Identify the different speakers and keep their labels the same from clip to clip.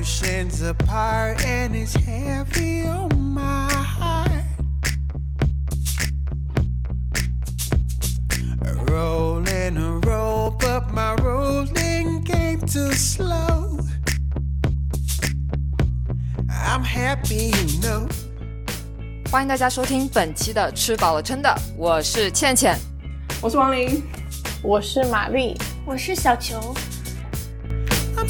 Speaker 1: oceans apart, and it's heavy on my heart. Rolling a roll, but my rolling game too slow. I'm happy, you know.
Speaker 2: 欢迎大家收听本期的吃饱了撑的，我是倩倩。
Speaker 3: 我是王琳，
Speaker 4: 我是玛丽，
Speaker 5: 我是小球。
Speaker 1: I'm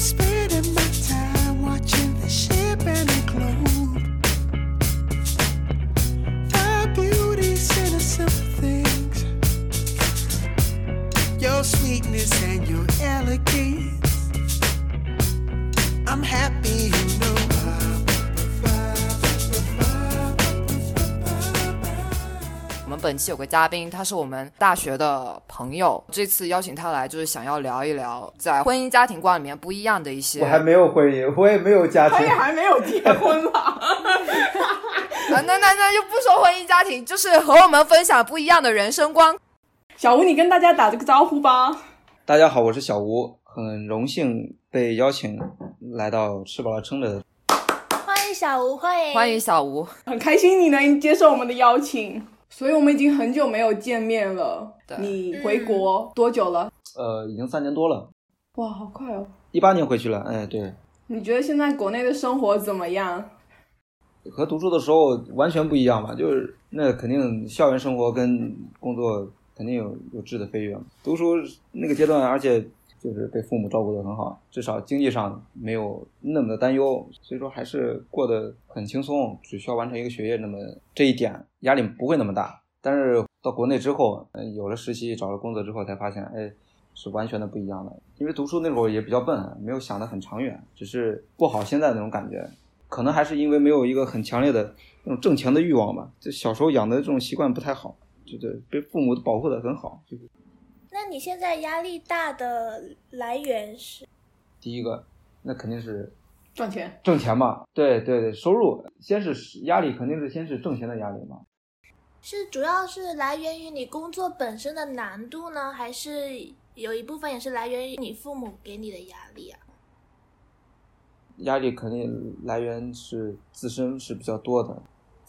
Speaker 2: 本期有个嘉宾，他是我们大学的朋友，这次邀请他来就是想要聊一聊在婚姻家庭观里面不一样的一些。
Speaker 6: 我还没有婚姻，我也没有家庭
Speaker 3: 他也。还没有结婚吧？
Speaker 2: 啊，那那那就不说婚姻家庭，就是和我们分享不一样的人生观。
Speaker 3: 小吴，你跟大家打这个招呼吧。
Speaker 6: 大家好，我是小吴，很荣幸被邀请来到吃饱了撑的。
Speaker 5: 欢迎小吴，欢迎
Speaker 2: 欢迎小吴，
Speaker 3: 很开心你能接受我们的邀请，所以我们已经很久没有见面了。你回国多久了？
Speaker 6: 呃，已经三年多了，
Speaker 3: 哇，好快哦！
Speaker 6: 一八年回去了。哎，对，
Speaker 3: 你觉得现在国内的生活怎么样？
Speaker 6: 和读书的时候完全不一样吧？就是那肯定校园生活跟工作肯定有有质的飞跃。读书那个阶段，而且就是被父母照顾得很好，至少经济上没有那么的担忧，所以说还是过得很轻松，只需要完成一个学业，那么这一点压力不会那么大。但是到国内之后，嗯，有了实习，找了工作之后，才发现，哎，是完全的不一样的。因为读书那会儿也比较笨，没有想得很长远，只是过好现在那种感觉。可能还是因为没有一个很强烈的那种挣钱的欲望吧。就小时候养的这种习惯不太好，就对被父母保护的很好。
Speaker 5: 你现在压力大的来源是？
Speaker 6: 第一个，那肯定是
Speaker 3: 赚钱？
Speaker 6: 挣钱嘛。对对对，收入先是压力，肯定是先是挣钱的压力嘛。
Speaker 5: 是主要是来源于你工作本身的难度呢，还是有一部分也是来源于你父母给你的压力啊？
Speaker 6: 压力肯定来源是自身是比较多的。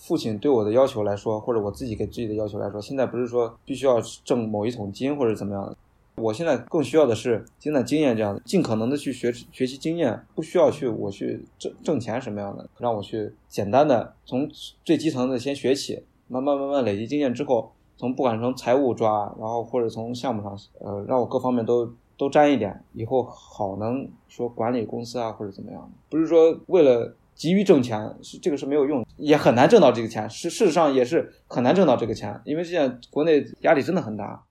Speaker 6: 父亲对我的要求来说，或者我自己给自己的要求来说，现在不是说必须要挣某一桶金或者怎么样的。我现在更需要的是积攒经验，这样的尽可能的去学学习经验，不需要去我去挣挣钱什么样的，让我去简单的从最基层的先学起，慢慢慢慢累积经验之后，从不管从财务抓，然后或者从项目上，呃，让我各方面都都沾一点，以后好能说管理公司啊或者怎么样，不是说为了急于挣钱，是这个是没有用，也很难挣到这个钱，是事实上也是很难挣到这个钱，因为现在国内压力真的很大。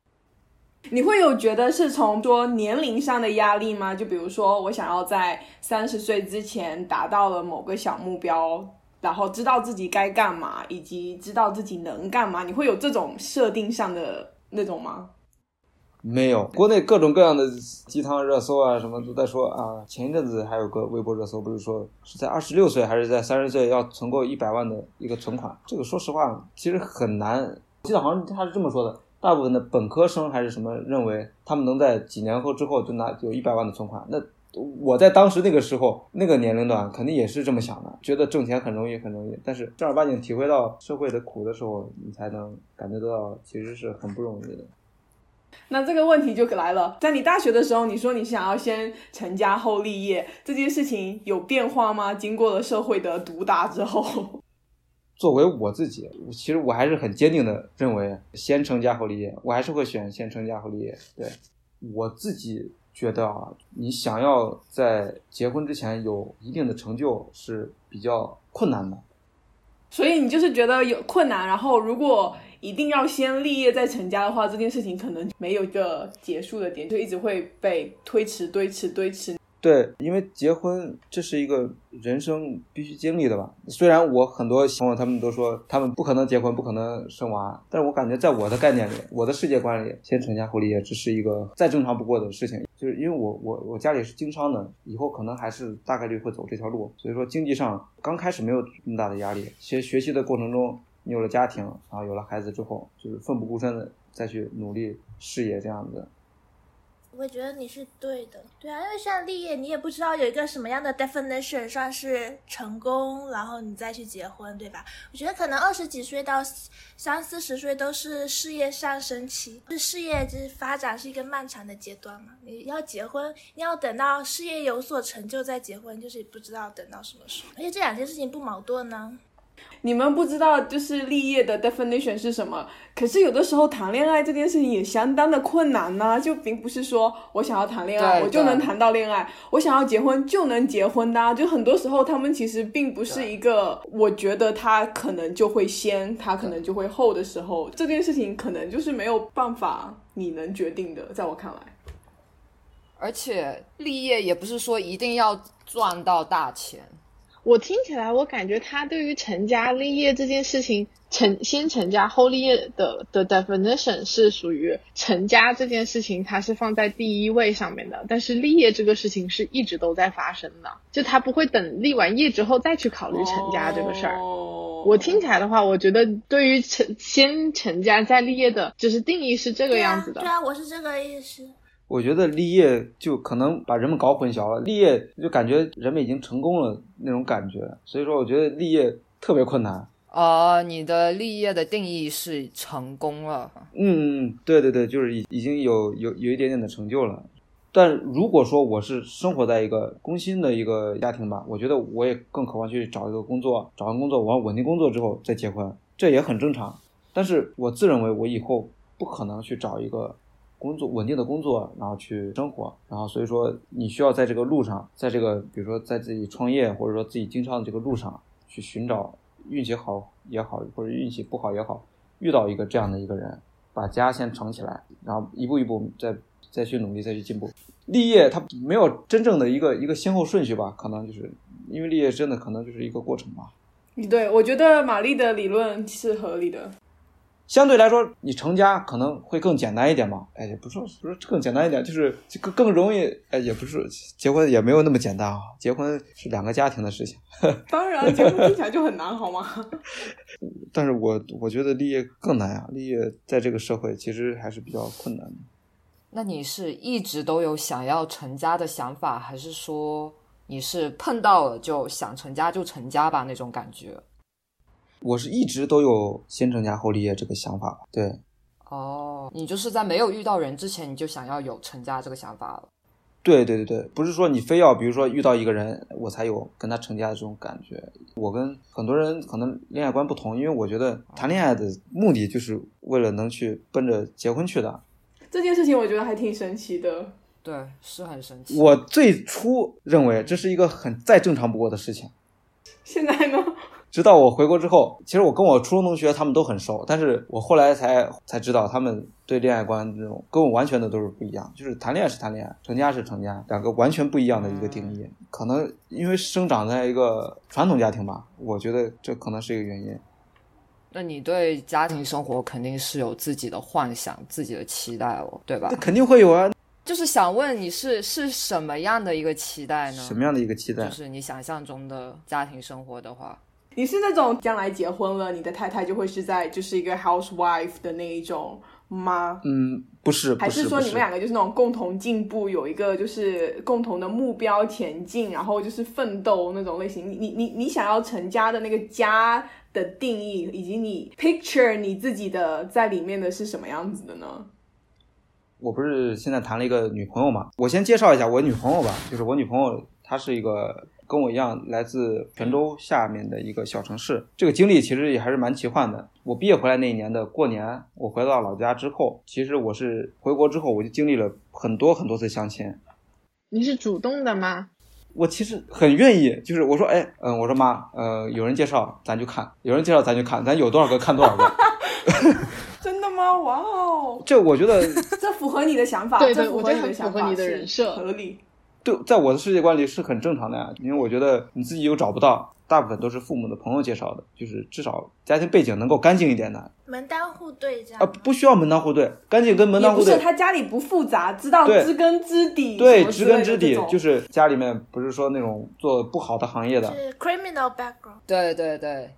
Speaker 3: 你会有觉得是从说年龄上的压力吗？就比如说，我想要在三十岁之前达到了某个小目标，然后知道自己该干嘛，以及知道自己能干嘛，你会有这种设定上的那种吗？
Speaker 6: 没有，国内各种各样的鸡汤热搜啊，什么都在说啊。前一阵子还有个微博热搜，不是说是在二十六岁还是在三十岁要存够一百万的一个存款？这个说实话，其实很难。记得好像他是这么说的，大部分的本科生还是什么认为他们能在几年后之后就拿有一百万的存款。那我在当时那个时候那个年龄段肯定也是这么想的，觉得挣钱很容易很容易。但是正儿八经体会到社会的苦的时候，你才能感觉得到其实是很不容易的。
Speaker 3: 那这个问题就来了，在你大学的时候，你说你想要先成家后立业，这件事情有变化吗？经过了社会的毒打之后，
Speaker 6: 作为我自己，其实我还是很坚定的认为，先成家后立业，我还是会选先成家后立业。对我自己觉得啊，你想要在结婚之前有一定的成就是比较困难的。
Speaker 3: 所以你就是觉得有困难，然后如果一定要先立业再成家的话，这件事情可能没有一个结束的点，就一直会被推迟、推迟、推迟。
Speaker 6: 对，因为结婚这是一个人生必须经历的吧。虽然我很多朋友他们都说他们不可能结婚，不可能生娃，但是我感觉在我的概念里，我的世界观里，先成家后立业这是一个再正常不过的事情。就是因为我我我家里是经商的，以后可能还是大概率会走这条路，所以说经济上刚开始没有那么大的压力。学学习的过程中，你有了家庭，然后有了孩子之后，就是奋不顾身的再去努力事业这样子。
Speaker 5: 我觉得你是对的，对啊，因为像立业，你也不知道有一个什么样的 definition 算是成功，然后你再去结婚，对吧？我觉得可能二十几岁到三四十岁都是事业上升期，是事业就是发展是一个漫长的阶段嘛。你要结婚，你要等到事业有所成就再结婚，就是不知道等到什么时候。而且这两件事情不矛盾呢。
Speaker 3: 你们不知道就是立业的 definition 是什么，可是有的时候谈恋爱这件事情也相当的困难呢、就并不是说我想要谈恋爱我就能谈到恋爱，我想要结婚就能结婚的、啊，就很多时候他们其实并不是一个，我觉得他可能就会先，他可能就会后的时候，这件事情可能就是没有办法你能决定的，在我看来。
Speaker 2: 而且立业也不是说一定要赚到大钱，
Speaker 4: 我听起来，我感觉他对于成家立业这件事情，成先成家后立业的的 definition 是属于成家这件事情，它是放在第一位上面的，但是立业这个事情是一直都在发生的，就他不会等立完业之后再去考虑成家这个事儿。
Speaker 3: 哦
Speaker 4: 我听起来的话，我觉得对于成先成家再立业的，就是定义是这个样子的。
Speaker 5: 啊，对啊，我是这个意思。
Speaker 6: 我觉得立业就可能把人们搞混淆了，立业就感觉人们已经成功了那种感觉，所以说我觉得立业特别困难。
Speaker 2: 啊，你的立业的定义是成功了，
Speaker 6: 嗯，嗯，对对对，就是已已经有有有一点点的成就了。但如果说我是生活在一个工薪的一个家庭吧，我觉得我也更渴望去找一个工作，找完工作，我要稳定工作之后再结婚，这也很正常。但是我自认为我以后不可能去找一个工作稳定的工作，然后去生活，然后所以说你需要在这个路上，在这个比如说在自己创业或者说自己经商的这个路上去寻找运气好也好，或者运气不好也好，遇到一个这样的一个人，把家先撑起来，然后一步一步再再去努力，再去进步。立业它没有真正的一个一个先后顺序吧，可能就是因为立业真的可能就是一个过程吧。
Speaker 3: 对，我觉得玛丽的理论是合理的。
Speaker 6: 相对来说，你成家可能会更简单一点嘛？哎，也不是说不是更简单一点，就是更更容易。哎，也不是结婚也没有那么简单啊，结婚是两个家庭的事情。
Speaker 3: 当然，结婚听起来就很难，好吗？
Speaker 6: 但是我我觉得立业更难啊，立业在这个社会其实还是比较困难的。
Speaker 2: 那你是一直都有想要成家的想法，还是说你是碰到了就想成家就成家吧那种感觉？
Speaker 6: 我是一直都有先成家后立业这个想法，对，
Speaker 2: 哦，你就是在没有遇到人之前，你就想要有成家这个想法了。
Speaker 6: 对对对对，不是说你非要，比如说遇到一个人，我才有跟他成家的这种感觉。我跟很多人可能恋爱观不同，因为我觉得谈恋爱的目的就是为了能去奔着结婚去的。
Speaker 3: 这件事情我觉得还挺神奇的。
Speaker 2: 对，是很神奇。
Speaker 6: 我最初认为这是一个很再正常不过的事情，
Speaker 3: 现在呢？
Speaker 6: 直到我回国之后，其实我跟我初中同学他们都很熟，但是我后来才才知道，他们对恋爱观这种跟我完全的都是不一样。就是谈恋爱是谈恋爱，成家是成家，两个完全不一样的一个定义。可能因为生长在一个传统家庭吧，我觉得这可能是一个原因。
Speaker 2: 那你对家庭生活肯定是有自己的幻想、自己的期待哦，对吧
Speaker 6: 那？肯定会有啊，
Speaker 2: 就是想问你是是什么样的一个期待呢？
Speaker 6: 什么样的一个期待？
Speaker 2: 就是你想象中的家庭生活的话，
Speaker 3: 你是那种将来结婚了，你的太太就会是在就是一个 housewife 的那一种吗？
Speaker 6: 嗯，不是，
Speaker 3: 还
Speaker 6: 是，
Speaker 3: 说你们两个就是那种共同进步，有一个就是共同的目标前进，然后就是奋斗那种类型？你你你你想要成家的那个家的定义，以及你 picture 你自己的在里面的是什么样子的呢？
Speaker 6: 我不是现在谈了一个女朋友嘛？我先介绍一下我女朋友吧，就是我女朋友，她是一个跟我一样来自泉州下面的一个小城市。这个经历其实也还是蛮奇幻的。我毕业回来那一年的过年，我回到老家之后，其实我是回国之后，我就经历了很多很多次相亲。
Speaker 4: 你是主动的吗？
Speaker 6: 我其实很愿意，就是我说，哎，嗯、我说妈，呃，有人介绍咱就看，有人介绍咱就看，咱有多少个看多少个。
Speaker 3: 真的吗？哇哦，
Speaker 6: 这我觉得
Speaker 3: 这符合你的想法，
Speaker 4: 对对
Speaker 3: 这符合你的
Speaker 4: 我觉得很符合你的
Speaker 3: 想法是
Speaker 4: 人设
Speaker 3: 合理。
Speaker 6: 对，在我的世界观里是很正常的呀，因为我觉得你自己又找不到，大部分都是父母的朋友介绍的，就是至少家庭背景能够干净一点的
Speaker 5: 门当户对这样
Speaker 6: 啊，不需要门当户对，干净跟门当户对，不是
Speaker 3: 他家里不复杂，知道知根知底，
Speaker 6: 对，知根知底就是家里面不是说那种做不好的行业的，
Speaker 5: 是 criminal background。
Speaker 2: 对对对，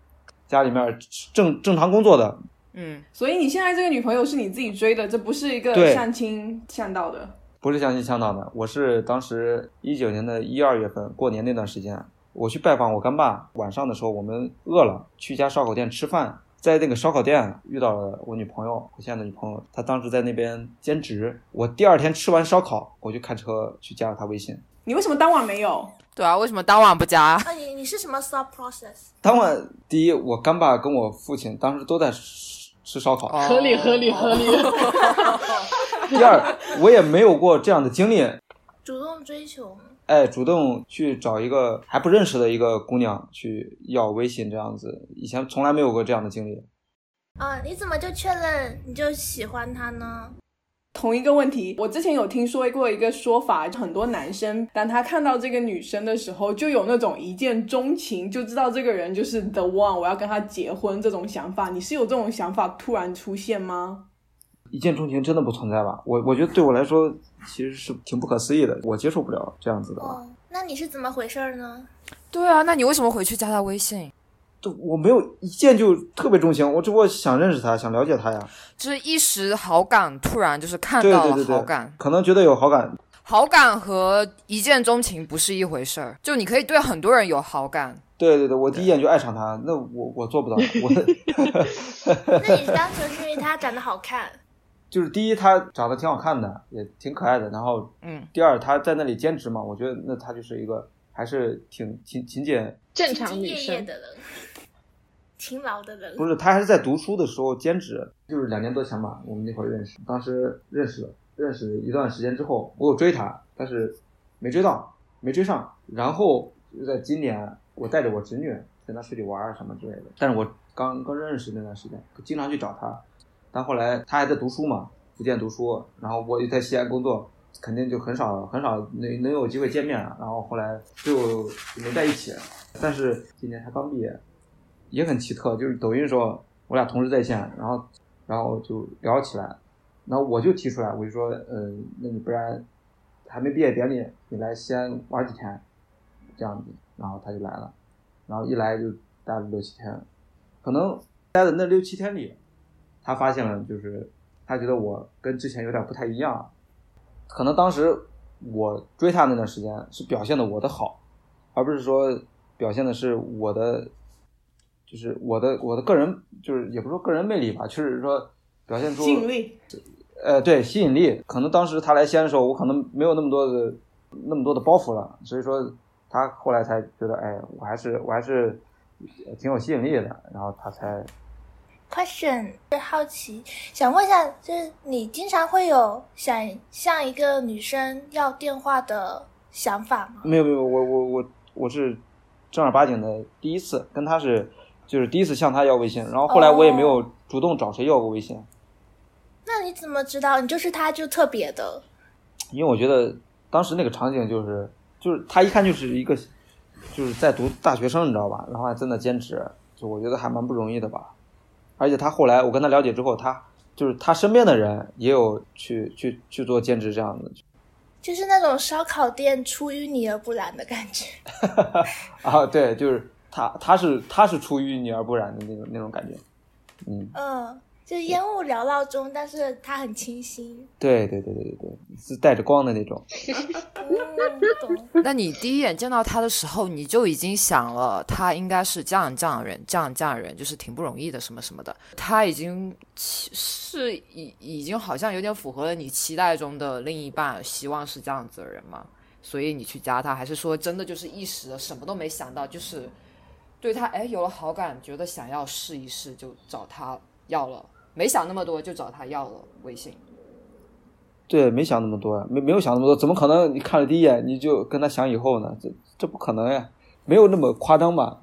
Speaker 6: 家里面正正常工作的，
Speaker 2: 嗯，
Speaker 3: 所以你现在这个女朋友是你自己追的，这不是一个相亲相到的。
Speaker 6: 不是相亲相到的，我是当时一九年的一二月份过年那段时间，我去拜访我干爸。晚上的时候，我们饿了，去一家烧烤店吃饭，在那个烧烤店遇到了我女朋友，我现在的女朋友，她当时在那边兼职。我第二天吃完烧烤，我就开车去加了她微信。
Speaker 3: 你为什么当晚没有？
Speaker 2: 对啊，为什么当晚不加？
Speaker 5: 啊，你你是什么 thought process？
Speaker 6: 当晚，第一，我干爸跟我父亲当时都在吃吃烧烤；
Speaker 4: 合理合理合理。
Speaker 6: 第二，我也没有过这样的经历，
Speaker 5: 主动追求，
Speaker 6: 哎，主动去找一个还不认识的一个姑娘去要微信这样子，以前从来没有过这样的经历。
Speaker 5: 啊，你怎么就确认你就喜欢他呢？
Speaker 3: 同一个问题，我之前有听说过一个说法，很多男生当他看到这个女生的时候，就有那种一见钟情，就知道这个人就是 the one，我要跟他结婚这种想法。你是有这种想法突然出现吗？
Speaker 6: 一见钟情真的不存在吧？我我觉得对我来说其实是挺不可思议的，我接受不了这样子的。
Speaker 5: 哦，那你是怎么回事呢？
Speaker 2: 对啊，那你为什么回去加他微信？
Speaker 6: 就我没有一见就特别钟情，我只不过想认识他，想了解他呀。
Speaker 2: 就是一时好感，突然就是看到了
Speaker 6: 对对对，
Speaker 2: 好感。
Speaker 6: 可能觉得有好感，
Speaker 2: 好感和一见钟情不是一回事儿，就你可以对很多人有好感。
Speaker 6: 对对对，我第一眼就爱上他，那我我做不到，我
Speaker 5: 那你单纯是因为他长得好看？
Speaker 6: 就是第一他长得挺好看的，也挺可爱的，然后
Speaker 2: 嗯，
Speaker 6: 第二他在那里兼职嘛，我觉得那他就是一个还是挺勤勤俭，
Speaker 4: 正常
Speaker 5: 兢兢业业
Speaker 4: 女生
Speaker 5: 的人，勤劳的人。
Speaker 6: 不是他还是在读书的时候兼职，就是两年多前吧，我们那会儿认识，当时认识了，认识一段时间之后，我有追他，但是没追到，没追上，然后就在今年，我带着我侄女跟他出去玩儿什么之类的，但是我刚刚认识那段时间，经常去找他，但后来他还在读书嘛，福建读书，然后我又在西安工作，肯定就很少很少能能有机会见面，然后后来就没在一起。但是今年他刚毕业，也很奇特，就是抖音的时候我俩同时在线，然后然后就聊起来，然后我就提出来，我就说，嗯、那你不然还没毕业典礼，你来西安玩几天，这样子，然后他就来了，然后一来就待了六七天，可能待的那六七天里，他发现了，就是他觉得我跟之前有点不太一样，可能当时我追他那段时间是表现的我的好，而不是说表现的是我的，就是我的我的个人，就是也不是说个人魅力吧，就是说表现出
Speaker 3: 吸引力，
Speaker 6: 呃，对吸引力，可能当时他来西安的时候，我可能没有那么多的那么多的包袱了，所以说他后来才觉得，哎，我还是我还是呃挺有吸引力的，然后他才
Speaker 5: Question 是好奇，想问一下，就是你经常会有想向一个女生要电话的想法吗？
Speaker 6: 没有没有，我我我我是正儿八经的第一次跟她是就是第一次向她要微信，然后后来我也没有主动找谁要过微信，
Speaker 5: 那你怎么知道你就是他就特别的？
Speaker 6: 因为我觉得当时那个场景就是就是他一看就是一个就是在读大学生，你知道吧？然后还在那兼职，就我觉得还蛮不容易的吧。而且他后来我跟他了解之后，他就是他身边的人也有去去去做兼职这样的。
Speaker 5: 就是那种烧烤店出淤泥而不染的感觉。
Speaker 6: 啊，对，就是他他是他是出淤泥而不染的那种那种感觉，嗯，
Speaker 5: 嗯，就烟雾缭绕中，但是它很清新。
Speaker 6: 对对对对对对，是带着光的那种。
Speaker 2: 那你第一眼见到他的时候，你就已经想了，他应该是这样这样人，这样这样人，就是挺不容易的，什么什么的。他已经是已已经好像有点符合了你期待中的另一半，希望是这样子的人嘛？所以你去加他，还是说真的就是一时的什么都没想到，就是对他哎有了好感，觉得想要试一试，就找他要了，没想那么多就找他要了微信。
Speaker 6: 对，没想那么多，没没有想那么多，怎么可能？你看了第一眼你就跟他想以后呢？这这不可能呀，没有那么夸张吧？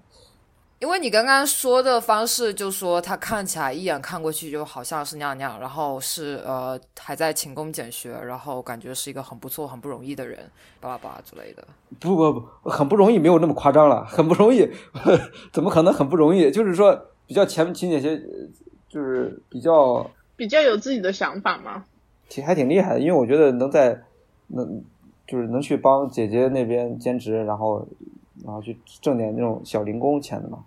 Speaker 2: 因为你刚刚说的方式，就说他看起来一眼看过去就好像是那样那样，然后是呃还在勤工俭学，然后感觉是一个很不错、很不容易的人，巴拉巴拉之类的。
Speaker 6: 不不不，很不容易，没有那么夸张了，很不容易，怎么可能很不容易？就是说比较勤勤俭些，呃就是比较
Speaker 4: 比较有自己的想法吗？
Speaker 6: 挺还挺厉害的，因为我觉得能在能就是能去帮姐姐那边兼职，然后然后去挣点那种小零工钱的嘛。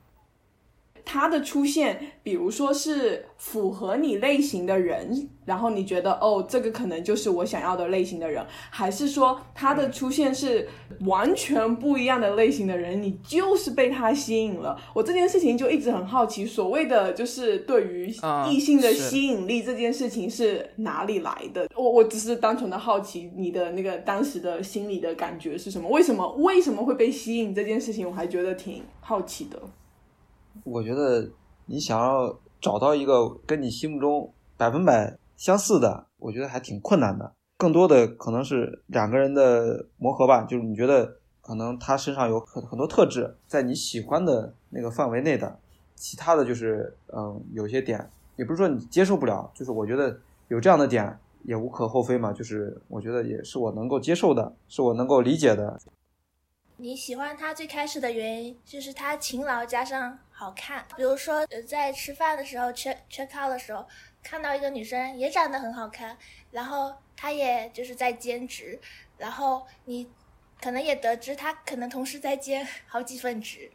Speaker 3: 他的出现，比如说是符合你类型的人，然后你觉得哦，这个可能就是我想要的类型的人，还是说他的出现是完全不一样的类型的人，你就是被他吸引了？我这件事情就一直很好奇，所谓的就是对于
Speaker 2: 啊
Speaker 3: 异性的吸引力这件事情是哪里来的？我我只是单纯的好奇你的那个当时的心理的感觉是什么？为什么为什么会被吸引这件事情，我还觉得挺好奇的。
Speaker 6: 我觉得你想要找到一个跟你心目中百分百相似的，我觉得还挺困难的。更多的可能是两个人的磨合吧，就是你觉得可能他身上有很很多特质，在你喜欢的那个范围内的，其他的就是嗯有些点，也不是说你接受不了，就是我觉得有这样的点也无可厚非嘛，就是我觉得也是我能够接受的，是我能够理解的。
Speaker 5: 你喜欢他最开始的原因就是他勤劳加上好看，比如说呃在吃饭的时候 check check out 的时候，看到一个女生也长得很好看，然后她也就是在兼职，然后你可能也得知她可能同时在兼 好几份职，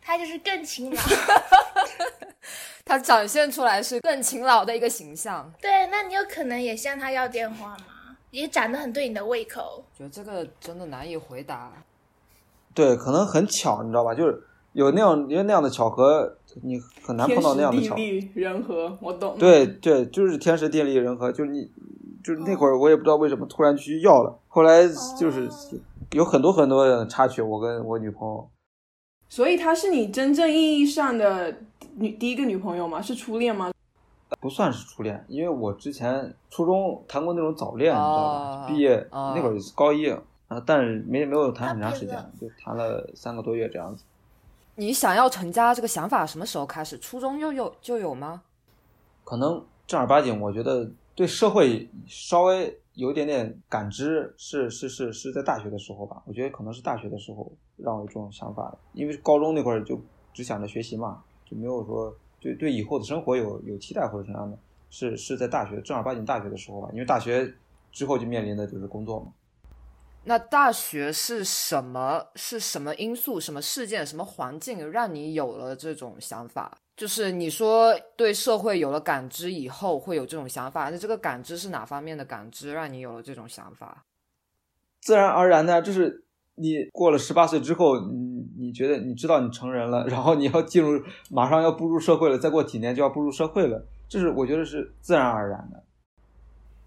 Speaker 5: 她就是更勤劳。
Speaker 2: 她展现出来是更勤劳的一个形象。
Speaker 5: 对，那你有可能也向她要电话吗？也长得很对你的胃口。
Speaker 2: 觉得这个真的难以回答。
Speaker 6: 对，可能很巧，你知道吧？就是有那样，因为那样的巧合，你很难碰到那样的巧。
Speaker 3: 天时地利人和，我懂。
Speaker 6: 对对，就是天时地利人和，就是你，就是那会儿我也不知道为什么突然去要了，后来就是
Speaker 5: 哦
Speaker 6: 有很多很多的插曲，我跟我女朋友，
Speaker 3: 所以她是你真正意义上的女第一个女朋友吗？是初恋吗？
Speaker 6: 不算是初恋，因为我之前初中谈过那种早恋，你知道
Speaker 2: 哦
Speaker 6: 吧？毕业
Speaker 2: 哦
Speaker 6: 那会儿是高一，啊，但是没没有谈很长时间就谈了三个多月这样子。
Speaker 2: 你想要成家这个想法什么时候开始？初中又有就有吗？
Speaker 6: 可能正儿八经，我觉得对社会稍微有一点点感知是是是是在大学的时候吧。我觉得可能是大学的时候让我有这种想法，因为高中那会儿就只想着学习嘛，就没有说对对以后的生活有有期待或者什么样的。是是在大学正儿八经大学的时候吧，因为大学之后就面临的就是工作嘛。
Speaker 2: 那大学是什么？是什么因素、什么事件、什么环境让你有了这种想法？就是你说对社会有了感知以后会有这种想法，那这个感知是哪方面的感知让你有了这种想法？
Speaker 6: 自然而然的，就是你过了十八岁之后，你你觉得你知道你成人了，然后你要进入，马上要步入社会了，再过几年就要步入社会了，这是我觉得是自然而然的。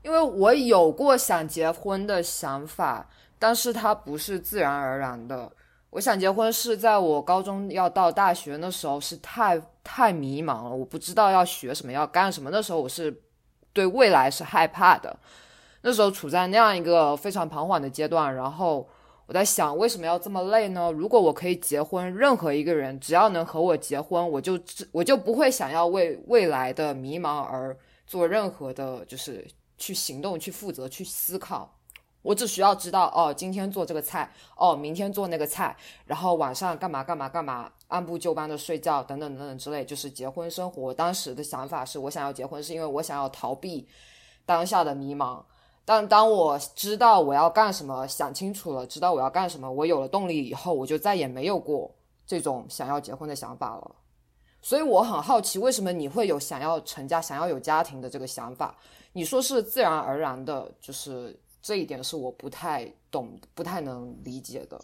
Speaker 2: 因为我有过想结婚的想法，但是它不是自然而然的。我想结婚是在我高中要到大学那时候，是太太迷茫了，我不知道要学什么，要干什么。那时候我是对未来是害怕的，那时候处在那样一个非常彷徨的阶段。然后我在想，为什么要这么累呢？如果我可以结婚，任何一个人只要能和我结婚，我就我就不会想要为未来的迷茫而做任何的，就是去行动、去负责、去思考。我只需要知道，哦，今天做这个菜，哦，明天做那个菜，然后晚上干嘛干嘛干嘛，按部就班的睡觉，等等等等之类，就是结婚生活。当时的想法是我想要结婚，是因为我想要逃避当下的迷茫。但当我知道我要干什么，想清楚了，知道我要干什么，我有了动力以后，我就再也没有过这种想要结婚的想法了。所以我很好奇，为什么你会有想要成家、想要有家庭的这个想法？你说是自然而然的，就是这一点是我不太懂、不太能理解的。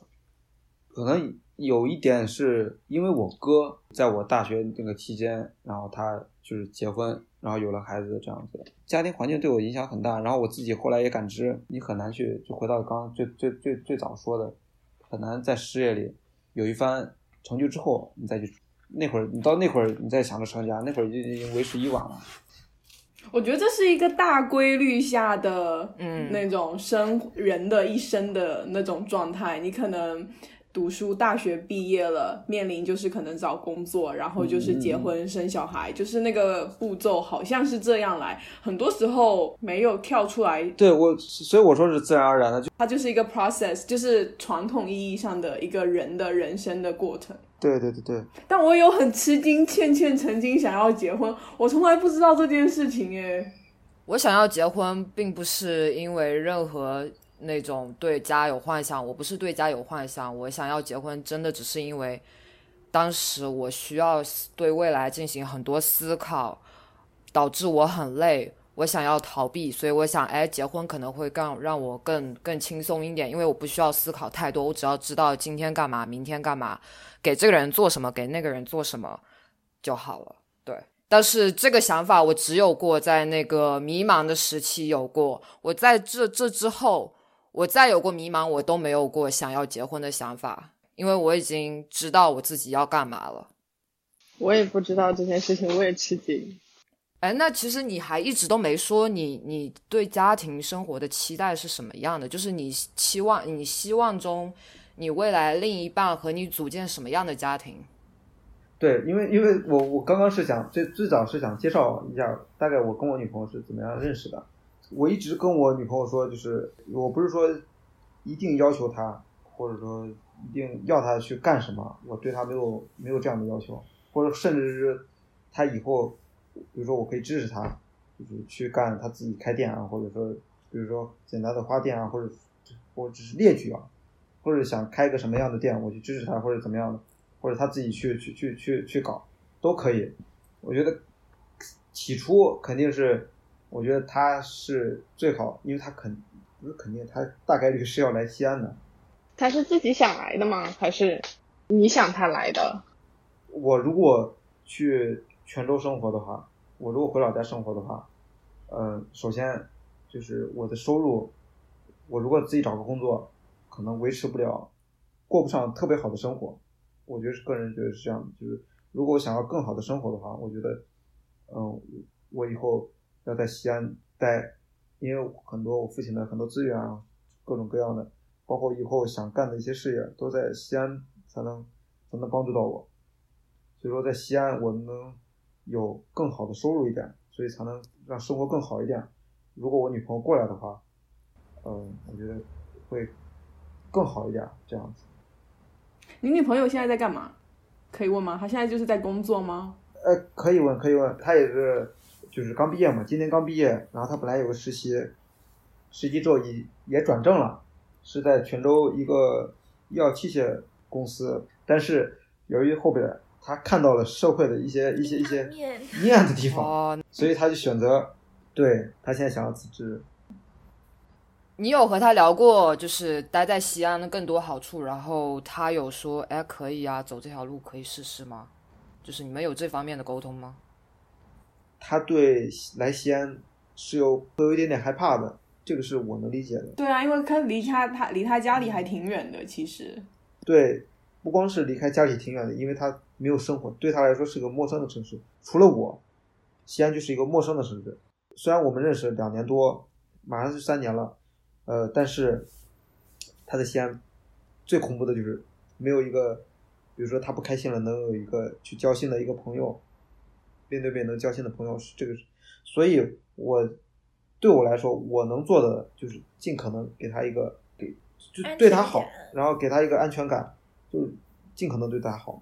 Speaker 6: 可能有一点是因为我哥在我大学那个期间，然后他就是结婚，然后有了孩子这样子，家庭环境对我影响很大。然后我自己后来也感知，你很难去就回到刚刚最最最最早说的，很难在事业里有一番成就之后，你再去那会儿，你到那会儿你再想着成家，那会儿就已经为时已晚了。
Speaker 3: 我觉得这是一个大规律下的，
Speaker 2: 嗯
Speaker 3: 那种生人的一生的那种状态。你可能读书，大学毕业了，面临就是可能找工作，然后就是结婚、生小孩，就是那个步骤好像是这样来。很多时候没有跳出来，
Speaker 6: 对我，所以我说是自然而然的，就
Speaker 3: 它就是一个 process，就是传统意义上的一个人的人生的过程。
Speaker 6: 对对对对，
Speaker 3: 但我有很吃惊，倩倩曾经想要结婚，我从来不知道这件事情耶。
Speaker 2: 我想要结婚，并不是因为任何那种对家有幻想，我不是对家有幻想，我想要结婚，真的只是因为当时我需要对未来进行很多思考，导致我很累，我想要逃避，所以我想，哎，结婚可能会更让我更更轻松一点，因为我不需要思考太多，我只要知道今天干嘛，明天干嘛，给这个人做什么，给那个人做什么就好了。对，但是这个想法我只有过在那个迷茫的时期有过，我在这这之后，我再有过迷茫，我都没有过想要结婚的想法。因为我已经知道我自己要干嘛了。
Speaker 4: 我也不知道这件事情，我也吃惊。
Speaker 2: 哎，那其实你还一直都没说你你对家庭生活的期待是什么样的？就是你期望你希望中，你未来另一半和你组建什么样的家庭？
Speaker 6: 对，因为因为我我刚刚是想最最早是想介绍一下，大概我跟我女朋友是怎么样认识的。我一直跟我女朋友说，就是我不是说一定要求她，或者说。一定要她去干什么？我对她没有没有这样的要求，或者甚至是她以后，比如说我可以支持她，就是去干他自己开店啊，或者说比如说简单的花店啊，或者或只是列举啊，或者想开个什么样的店，我去支持他或者怎么样的，或者他自己去去去去去搞都可以。我觉得起初肯定是，我觉得他是最好，因为他肯不是肯定，他大概率是要来西安的。
Speaker 4: 他是自己想来的吗？还是你想他来的？
Speaker 6: 我如果去泉州生活的话，我如果回老家生活的话，呃，首先就是我的收入，我如果自己找个工作，可能维持不了，过不上特别好的生活。我觉得是个人觉得是这样的，就是如果我想要更好的生活的话，我觉得，嗯，我以后要在西安待，因为很多我父亲的很多资源啊，各种各样的。包括以后想干的一些事业，都在西安才能才能帮助到我。所以说，在西安我能有更好的收入一点，所以才能让生活更好一点。如果我女朋友过来的话，嗯，我觉得会更好一点，这样子。
Speaker 3: 你女朋友现在在干嘛？可以问吗？她现在就是在工作吗？
Speaker 6: 呃，可以问，可以问。她也是，就是刚毕业嘛，今年刚毕业。然后他本来有个实习，实习之后也也转正了。是在泉州一个医药器械公司，但是由于后边他看到了社会的一些一些一些阴暗的地方，所以他就选择，对他现在想要辞职。
Speaker 2: 你有和他聊过，就是待在西安的更多好处，然后他有说，哎，可以啊，走这条路可以试试吗？就是你们有这方面的沟通吗？
Speaker 6: 他对来西安是有会有一点点害怕的。这个是我能理解的。
Speaker 3: 对啊，因为他离他他离他家里还挺远的，其实。
Speaker 6: 对，不光是离开家里挺远的，因为他没有生活，对他来说是个陌生的城市。除了我，西安就是一个陌生的城市。虽然我们认识两年多，马上就三年了，呃，但是他在西安最恐怖的就是没有一个，比如说他不开心了，能有一个去交心的一个朋友，面对面能交心的朋友是这个，所以我。对我来说，我能做的就是尽可能给他一个给，就对他好，然后给他一个安全感，就尽可能对他好。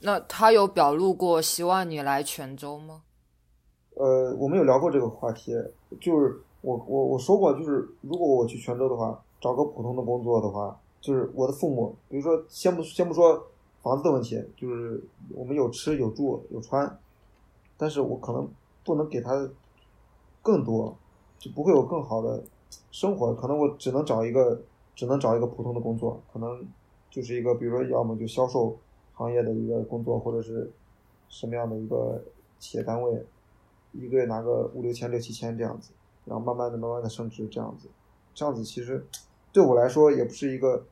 Speaker 2: 那他有表露过希望你来泉州吗？
Speaker 6: 呃，我们有聊过这个话题，就是我我我说过，就是如果我去泉州的话，找个普通的工作的话，就是我的父母，比如说先不先不说房子的问题，就是我们有吃有住有穿，但是我可能不能给他。更多就不会有更好的生活，可能我只能找一个，只能找一个普通的工作，可能就是一个，比如说要么就销售行业的一个工作，或者是什么样的一个企业单位，一个月拿个五六千、六七千这样子，然后慢慢的、慢慢的升职这样子，这样子其实对我来说也不是一个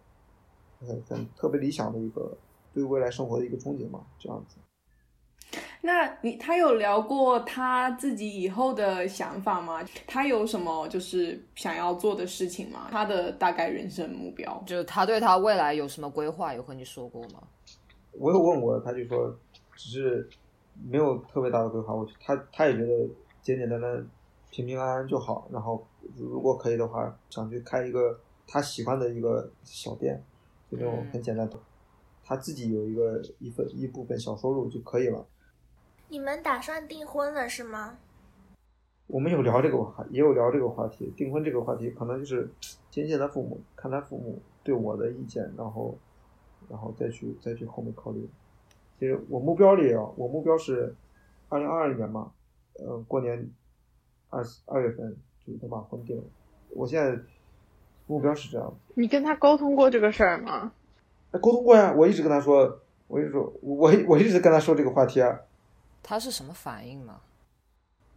Speaker 6: 很很特别理想的一个对未来生活的一个憧憬嘛，这样子。
Speaker 3: 那你他有聊过他自己以后的想法吗？他有什么就是想要做的事情吗？他的大概人生目标，
Speaker 2: 就是他对他未来有什么规划？有和你说过吗？
Speaker 6: 我有问过，他就说只是没有特别大的规划。我他他也觉得简简单单、平平安安就好。然后如果可以的话，想去开一个他喜欢的一个小店，就那种很简单的，他自己有一个一份一部分小收入就可以了。
Speaker 5: 你们打算订婚了是吗？
Speaker 6: 我们有聊这个话，也有聊这个话题。订婚这个话题，可能就是先见他父母，看他父母对我的意见，然后然后再去再去后面考虑。其实我目标里啊，我目标是二零二二年嘛，呃，过年二二月份就能把婚定了。我现在目标是这样，
Speaker 4: 你跟他沟通过这个事儿吗？
Speaker 6: 哎，沟通过呀，我一直跟他说，我一直说，我我一直跟他说这个话题啊，
Speaker 2: 他是什么反应呢？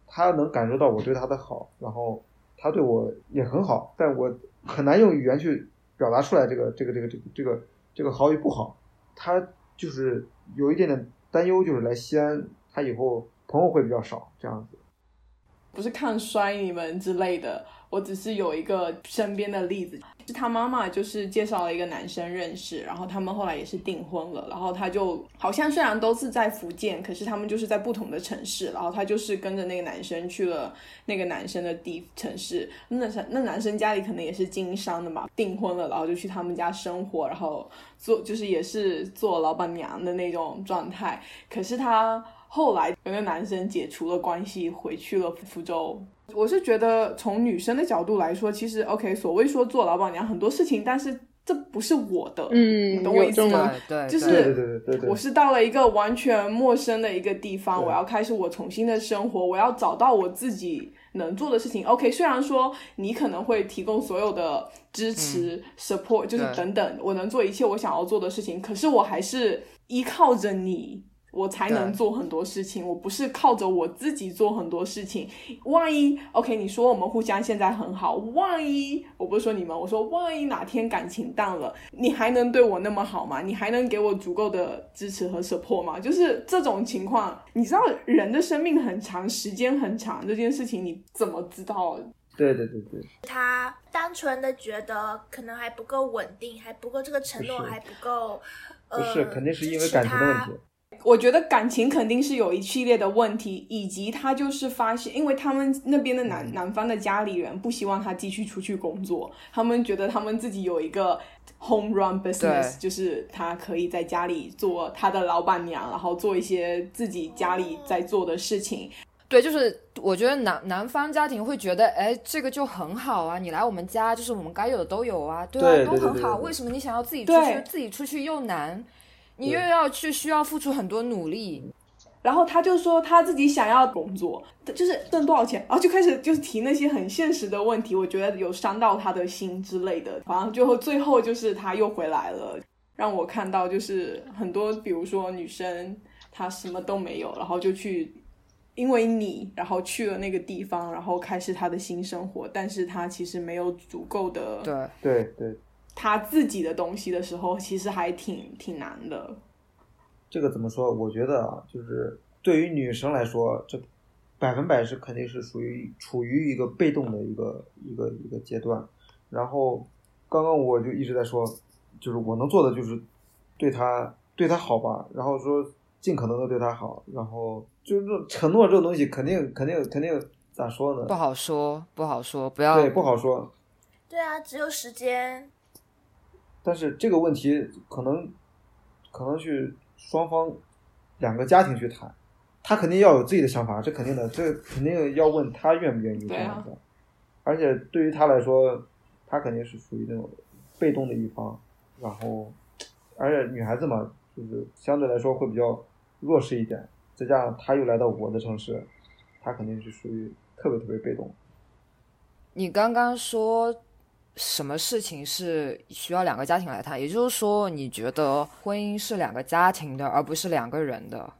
Speaker 6: 他能感受到我对他的好，然后他对我也很好，但我很难用语言去表达出来这个这个这个这个这个这个好与不好。他就是有一点点担忧，就是来西安，他以后朋友会比较少这样子。
Speaker 3: 不是看衰你们之类的，我只是有一个身边的例子，是他妈妈就是介绍了一个男生认识，然后他们后来也是订婚了，然后他就好像虽然都是在福建，可是他们就是在不同的城市，然后他就是跟着那个男生去了那个男生的地城市，那那男生家里可能也是经商的嘛，订婚了，然后就去他们家生活，然后做就是也是做老板娘的那种状态，可是他。后来跟那男生解除了关系，回去了福州。我是觉得从女生的角度来说，其实 OK，所谓说做老板娘很多事情，但是这不是我的，
Speaker 4: 嗯，
Speaker 3: 你懂我意思吗？
Speaker 2: 对，
Speaker 3: 就是
Speaker 6: 对对对对，
Speaker 3: 我是到了一个完全陌生的一个地方，我要开始我重新的生活，我要找到我自己能做的事情。OK，虽然说你可能会提供所有的支持、support，就是等等，我能做一切我想要做的事情，可是我还是依靠着你。我才能做很多事情，我不是靠着我自己做很多事情。万一 OK，你说我们互相现在很好，万一我不是说你们，我说万一哪天感情淡了，你还能对我那么好吗？你还能给我足够的支持和 support 吗？就是这种情况，你知道人的生命很长，时间很长，这件事情你怎么知道？
Speaker 6: 对对对对，
Speaker 5: 他单纯的觉得可能还不够稳定，还不够这个承诺还不够，呃，
Speaker 6: 不是，肯定是因为感情的问
Speaker 5: 他
Speaker 6: 题。
Speaker 3: 我觉得感情肯定是有一系列的问题，以及他就是发现，因为他们那边的男男方的家里人不希望他继续出去工作，他们觉得他们自己有一个 home run business，就是他可以在家里做他的老板娘，然后做一些自己家里在做的事情。
Speaker 2: 对，就是我觉得男男方家庭会觉得，哎，这个就很好啊，你来我们家，就是我们该有的都有啊，对啊，
Speaker 6: 对对
Speaker 2: 都很好。为什么你想要自己出去？自己出去又难，你又要去需要付出很多努力。
Speaker 3: 然后他就说他自己想要工作，就是挣多少钱，然后就开始就是提那些很现实的问题，我觉得有伤到他的心之类的。反正最后最后就是他又回来了，让我看到就是很多，比如说女生她什么都没有，然后就去因为你，然后去了那个地方，然后开始她的新生活，但是她其实没有足够的
Speaker 2: 对，
Speaker 6: 对对，
Speaker 3: 她自己的东西的时候，其实还挺挺难的。
Speaker 6: 这个怎么说？我觉得啊，就是对于女生来说，这百分百是肯定是属于处于一个被动的一个一个一个阶段。然后刚刚我就一直在说，就是我能做的就是对她对她好吧，然后说尽可能的对她好，然后就是这承诺这种东西，肯定肯定肯定咋说呢
Speaker 2: 不？好说，不好说，不要
Speaker 6: 对，不好说。
Speaker 5: 对啊，只有时间。
Speaker 6: 但是这个问题可能可能去双方两个家庭去谈，他肯定要有自己的想法，这肯定的，这肯定要问他愿不愿意这样子。而且对于他来说，他肯定是属于那种被动的一方，然后而且女孩子嘛，就是相对来说会比较弱势一点，再加上他又来到我的城市，他肯定是属于特别特别被动。
Speaker 2: 你刚刚说什么事情是需要两个家庭来谈？也就是说，你觉得婚姻是两个家庭的，而不是两个人的。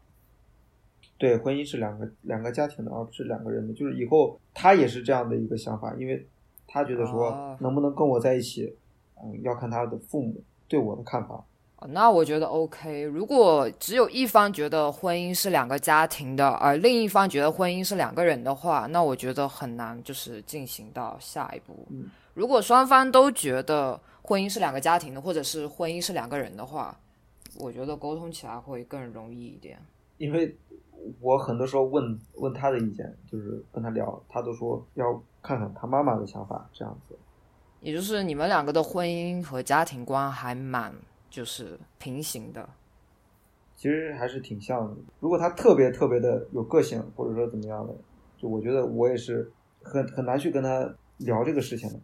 Speaker 6: 对，婚姻是两个两个家庭的，而不是两个人的。就是以后他也是这样的一个想法，因为他觉得说
Speaker 2: 哦
Speaker 6: 能不能跟我在一起，嗯，要看他的父母对我的看法。
Speaker 2: 哦那我觉得 OK。如果只有一方觉得婚姻是两个家庭的，而另一方觉得婚姻是两个人的话，那我觉得很难，就是进行到下一步。
Speaker 6: 嗯
Speaker 2: 如果双方都觉得婚姻是两个家庭的，或者是婚姻是两个人的话，我觉得沟通起来会更容易一点。
Speaker 6: 因为我很多时候问问他的意见，就是跟他聊，他都说要看看他妈妈的想法，这样子。
Speaker 2: 也就是你们两个的婚姻和家庭观还蛮就是平行的。
Speaker 6: 其实还是挺像的。如果他特别特别的有个性，或者说怎么样的，就我觉得我也是很很难去跟他聊这个事情的。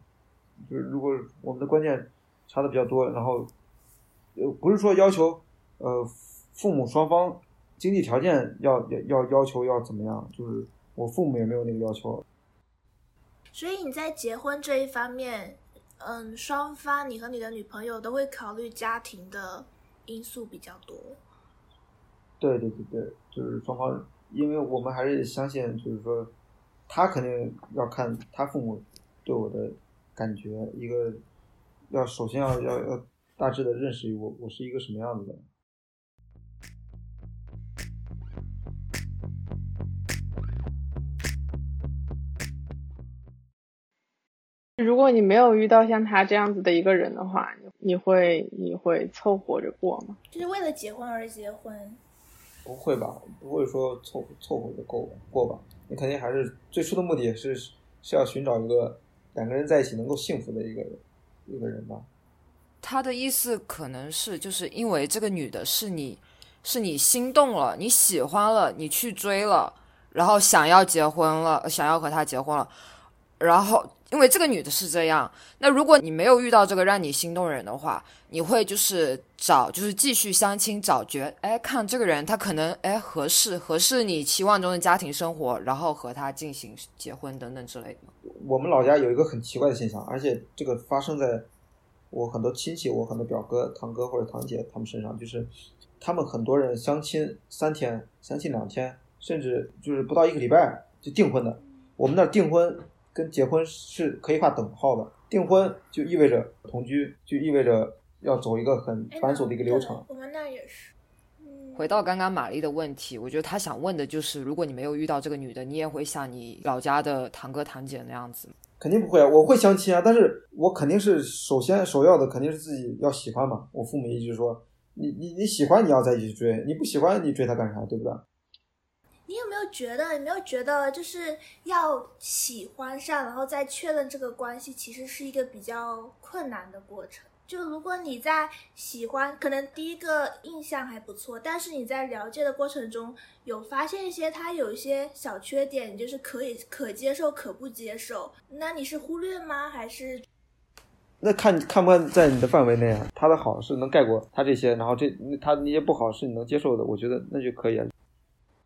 Speaker 6: 就是如果我们的观念差的比较多，然后呃，不是说要求呃父母双方经济条件要要要要求要怎么样，就是我父母也没有那个要求。
Speaker 5: 所以你在结婚这一方面，嗯，双方你和你的女朋友都会考虑家庭的因素比较多。
Speaker 6: 对对对对，就是双方，因为我们还是相信，就是说，他肯定要看他父母对我的感觉，一个要首先要要要大致的认识我我是一个什么样子的。
Speaker 4: 如果你没有遇到像他这样子的一个人的话，你你会你会凑合着过吗？
Speaker 5: 就是为了结婚而结婚。
Speaker 6: 不会吧？不会说凑凑合着过过吧？你肯定还是最初的目的是是要寻找一个两个人在一起能够幸福的一个人一个人吧。
Speaker 2: 他的意思可能是就是因为这个女的是你是你心动了，你喜欢了，你去追了，然后想要结婚了，想要和他结婚了，然后因为这个女的是这样，那如果你没有遇到这个让你心动人的话，你会就是找就是继续相亲找觉，哎，看这个人他可能哎合适合适你期望中的家庭生活，然后和他进行结婚等等之类的。
Speaker 6: 我们老家有一个很奇怪的现象，而且这个发生在我很多亲戚、我很多表哥、堂哥或者堂姐他们身上，就是他们很多人相亲三天、相亲两天，甚至就是不到一个礼拜就订婚的。我们那订婚跟结婚是可以划等号的，订婚就意味着同居，就意味着要走一个很
Speaker 5: 哎
Speaker 6: 繁琐的一个流程。
Speaker 5: 我们那也是。嗯，
Speaker 2: 回到刚刚玛丽的问题，我觉得她想问的就是，如果你没有遇到这个女的，你也会像你老家的堂哥堂姐那样子吗？
Speaker 6: 肯定不会啊，我会相亲啊，但是我肯定是首先首要的肯定是自己要喜欢嘛。我父母一直说，你你你喜欢你要在一起追，你不喜欢你追她干啥，对不对？
Speaker 5: 你有没有觉得，有没有觉得，就是要喜欢上，然后再确认这个关系，其实是一个比较困难的过程。就如果你在喜欢，可能第一个印象还不错，但是你在了解的过程中有发现一些他有一些小缺点，就是可以可接受可不接受，那你是忽略吗？还是
Speaker 6: 那看看不看在你的范围内啊？他的好是能盖过他这些，然后这他那些不好是你能接受的，我觉得那就可以啊。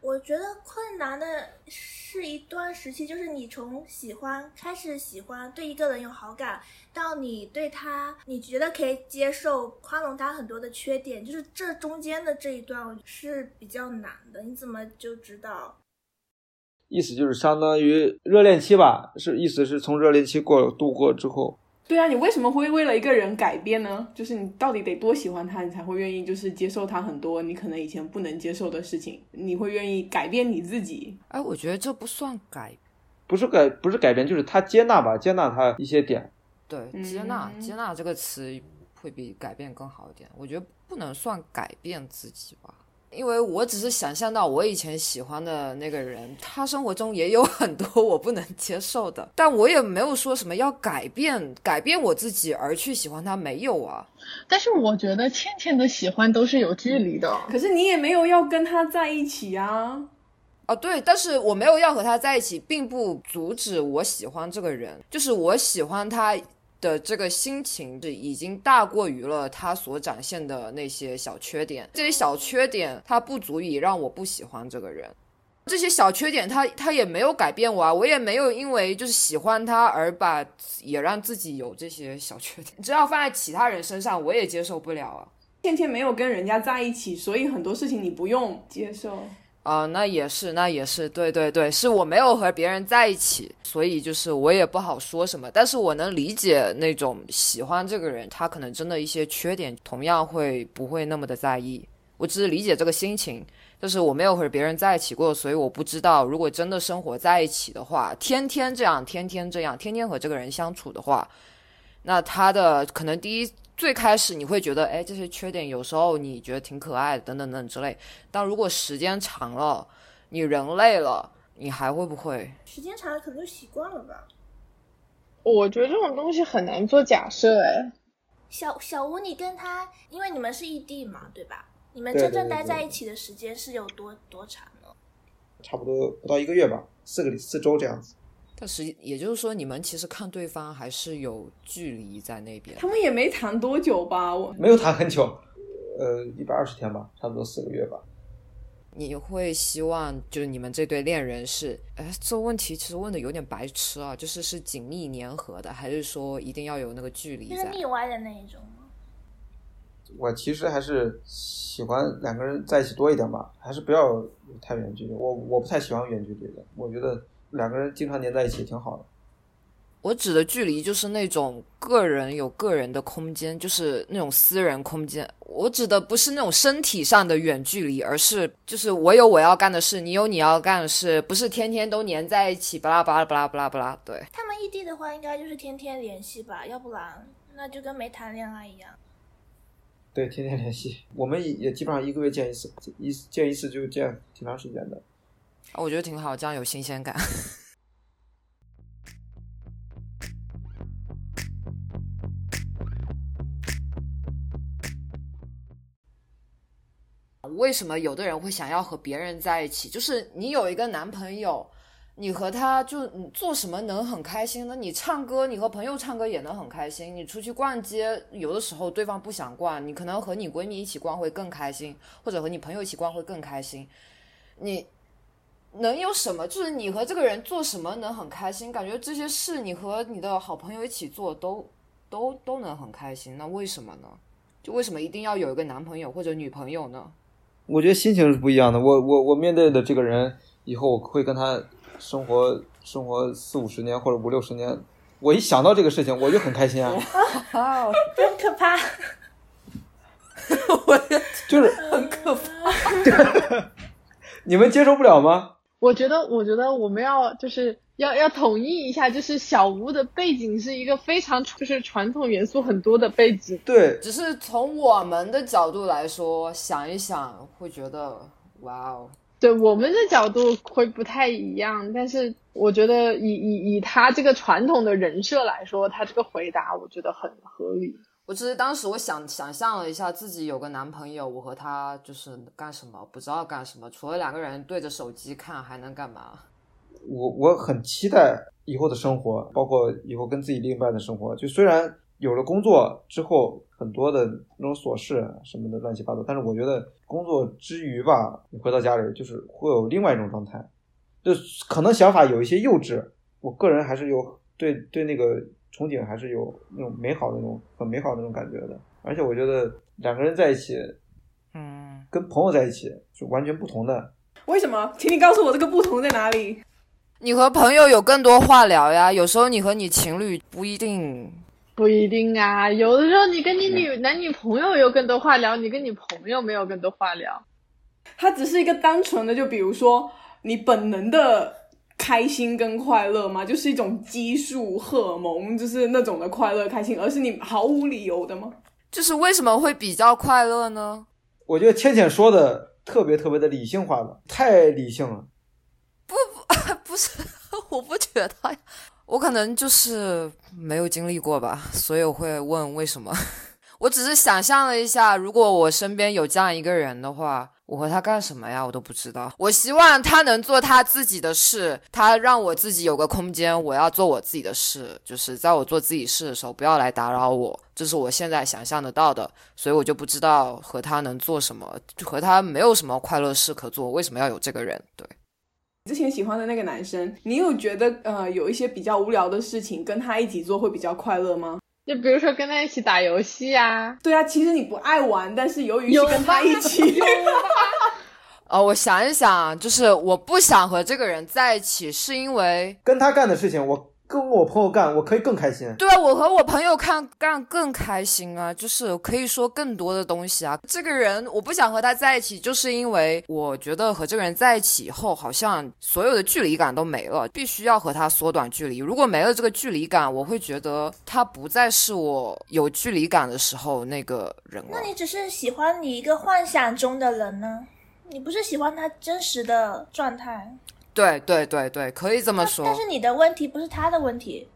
Speaker 5: 我觉得困难的是一段时期，就是你从喜欢开始喜欢，对一个人有好感，到你对他，你觉得可以接受、宽容他很多的缺点，就是这中间的这一段是比较难的。你怎么就知道？
Speaker 6: 意思就是相当于热恋期吧，是意思是从热恋期过度过之后，
Speaker 3: 对啊，你为什么会为了一个人改变呢？就是你到底得多喜欢他，你才会愿意就是接受他很多你可能以前不能接受的事情，你会愿意改变你自己。
Speaker 2: 哎，我觉得这不算改，
Speaker 6: 不是改不是改变，就是他接纳吧，接纳他一些点。
Speaker 2: 对，
Speaker 3: 嗯
Speaker 2: 接纳，接纳这个词会比改变更好一点。我觉得不能算改变自己吧，因为我只是想象到我以前喜欢的那个人，他生活中也有很多我不能接受的，但我也没有说什么要改变改变我自己而去喜欢他，没有啊。
Speaker 4: 但是我觉得倩倩的喜欢都是有距离的。
Speaker 3: 可是你也没有要跟他在一起啊。
Speaker 2: 哦，对，但是我没有要和他在一起，并不阻止我喜欢这个人，就是我喜欢他的这个心情是已经大过于了他所展现的那些小缺点，这些小缺点它不足以让我不喜欢这个人。这些小缺点他，他也没有改变我啊，我也没有因为就是喜欢他而把也让自己有这些小缺点。只要放在其他人身上，我也接受不了啊。
Speaker 3: 倩倩没有跟人家在一起，所以很多事情你不用接受。
Speaker 2: 啊、那也是，那也是，对对对，是我没有和别人在一起，所以就是我也不好说什么，但是我能理解那种喜欢这个人，他可能真的一些缺点，同样会不会那么的在意，我只是理解这个心情，但是我没有和别人在一起过，所以我不知道，如果真的生活在一起的话，天天这样，天天这样，天天和这个人相处的话，那他的可能第一最开始你会觉得，哎，这些缺点有时候你觉得挺可爱的，等等等之类。但如果时间长了，你人累了，你还会不会？
Speaker 5: 时间长了可能就习惯了吧。
Speaker 4: 我觉得这种东西很难做假设，哎，
Speaker 5: 小小吴，你跟他，因为你们是异地嘛，对吧？你们真正待在一起的时间是有多多长呢？
Speaker 6: 差不多不到一个月吧，四个四周这样子。
Speaker 2: 但是也就是说，你们其实看对方还是有距离在那边。
Speaker 3: 他们也没谈多久吧？我
Speaker 6: 没有谈很久，呃一百二十天吧，差不多四个月吧。
Speaker 2: 你会希望就是你们这对恋人是，哎，这问题其实问的有点白痴啊，就是是紧密粘合的，还是说一定要有那个距离
Speaker 5: 就是
Speaker 2: 在？
Speaker 5: 腻歪的那一种吗？
Speaker 6: 我其实还是喜欢两个人在一起多一点吧，还是不要太远距离。我我不太喜欢远距离的，我觉得两个人经常黏在一起挺好的。
Speaker 2: 我指的距离就是那种个人有个人的空间，就是那种私人空间。我指的不是那种身体上的远距离，而是就是我有我要干的事，你有你要干的事，不是天天都黏在一起，巴拉巴拉巴拉巴拉巴拉。对，
Speaker 5: 他们异地的话，应该就是天天联系吧，要不然那就跟没谈恋爱一样。
Speaker 6: 对，天天联系，我们也也基本上一个月见一次，一见一次就见挺长时间的。
Speaker 2: 我觉得挺好，这样有新鲜感。为什么有的人会想要和别人在一起？就是你有一个男朋友，你和他就做什么能很开心呢？你唱歌，你和朋友唱歌也能很开心。你出去逛街，有的时候对方不想逛，你可能和你闺蜜一起逛会更开心，或者和你朋友一起逛会更开心。你能有什么？就是你和这个人做什么能很开心？感觉这些事你和你的好朋友一起做都都都能很开心，那为什么呢？就为什么一定要有一个男朋友或者女朋友呢？
Speaker 6: 我觉得心情是不一样的。我我我面对的这个人，以后我会跟他生活生活四五十年或者五六十年，我一想到这个事情，我就很开心啊。
Speaker 2: 哦，
Speaker 5: 真可怕！
Speaker 2: 我
Speaker 6: 就是
Speaker 2: 很可怕。
Speaker 6: 你们接受不了吗？
Speaker 4: 我觉得，我觉得我们要就是要要统一一下，就是小屋的背景是一个非常就是传统元素很多的背景。
Speaker 6: 对，
Speaker 2: 只是从我们的角度来说，想一想会觉得，哇哦，
Speaker 4: 对我们的角度会不太一样，但是我觉得以以以他这个传统的人设来说，他这个回答我觉得很合理。
Speaker 2: 我只是当时我想想象了一下自己有个男朋友，我和他就是干什么不知道干什么，除了两个人对着手机看还能干嘛？
Speaker 6: 我我很期待以后的生活，包括以后跟自己另一半的生活。就虽然有了工作之后，很多的那种琐事什么的乱七八糟，但是我觉得工作之余吧，你回到家里就是会有另外一种状态，就可能想法有一些幼稚。我个人还是有对对那个憧憬，还是有那种美好的那种很美好的那种感觉的。而且我觉得两个人在一起，
Speaker 2: 嗯，
Speaker 6: 跟朋友在一起是完全不同的。
Speaker 3: 为什么？请你告诉我这个不同在哪里？
Speaker 2: 你和朋友有更多话聊呀，有时候你和你情侣不一定。
Speaker 4: 不一定啊，有的时候你跟你女男女朋友有更多话聊，你跟你朋友没有更多话聊。
Speaker 3: 它只是一个单纯的，就比如说你本能的开心跟快乐吗？就是一种激素、荷尔蒙，就是那种的快乐、开心，而是你毫无理由的吗？
Speaker 2: 就是为什么会比较快乐呢？
Speaker 6: 我觉得倩倩说的特别特别的理性化了，太理性了。
Speaker 2: 不不 不是，我不觉得呀，我可能就是没有经历过吧，所以我会问为什么。我只是想象了一下，如果我身边有这样一个人的话，我和他干什么呀？我都不知道。我希望他能做他自己的事，他让我自己有个空间，我要做我自己的事。就是在我做自己事的时候，不要来打扰我。这是我现在想象得到的，所以我就不知道和他能做什么，就和他没有什么快乐事可做。为什么要有这个人？对。
Speaker 3: 之前喜欢的那个男生，你有觉得呃有一些比较无聊的事情跟他一起做会比较快乐吗？
Speaker 4: 就比如说跟他一起打游戏啊，
Speaker 3: 对啊，其实你不爱玩，但是由于是
Speaker 4: 有
Speaker 3: 跟他一起，
Speaker 2: 哦，我想一想，就是我不想和这个人在一起，是因为
Speaker 6: 跟他干的事情，我跟我朋友干，我可以更开心。
Speaker 2: 对啊，我和我朋友看干更开心啊，就是可以说更多的东西啊。这个人我不想和他在一起，就是因为我觉得和这个人在一起以后，好像所有的距离感都没了，必须要和他缩短距离。如果没了这个距离感，我会觉得他不再是我有距离感的时候那个人了
Speaker 5: 那。你只是喜欢你一个幻想中的人呢？你不是喜欢他真实的状态，
Speaker 2: 对对对对，可以这么说。
Speaker 5: 但是你的问题不是他的问题。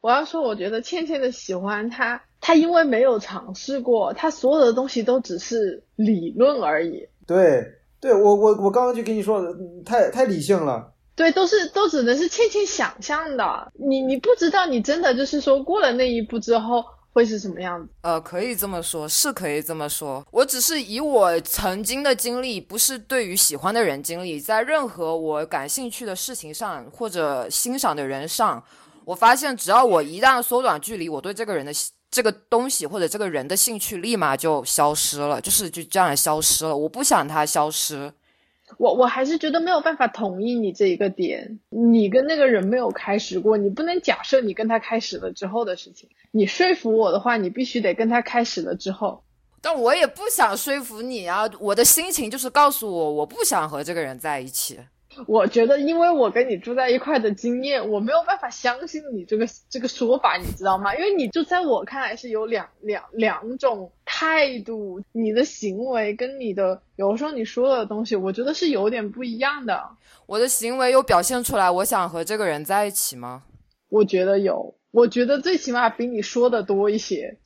Speaker 4: 我要说，我觉得倩倩的喜欢他，他因为没有尝试过，他所有的东西都只是理论而已。
Speaker 6: 对，对我我我刚刚就跟你说了，嗯太太理性了。
Speaker 4: 对，都是都只能是倩倩想象的。你你不知道，你真的就是说过了那一步之后，会是什么样子？
Speaker 2: 呃，可以这么说，是可以这么说。我只是以我曾经的经历，不是对于喜欢的人经历，在任何我感兴趣的事情上或者欣赏的人上，我发现只要我一旦缩短距离，我对这个人的这个东西或者这个人的兴趣立马就消失了，就是就这样消失了。我不想它消失。
Speaker 4: 我我还是觉得没有办法同意你这一个点。你跟那个人没有开始过，你不能假设你跟他开始了之后的事情。你说服我的话，你必须得跟他开始了之后。
Speaker 2: 但我也不想说服你啊，我的心情就是告诉我，我不想和这个人在一起。
Speaker 4: 我觉得，因为我跟你住在一块的经验，我没有办法相信你这个这个说法，你知道吗？因为你就在我看来是有两两两种态度，你的行为跟你的有时候你说的东西，我觉得是有点不一样的。
Speaker 2: 我的行为有表现出来，我想和这个人在一起吗？
Speaker 4: 我觉得有，我觉得最起码比你说的多一些。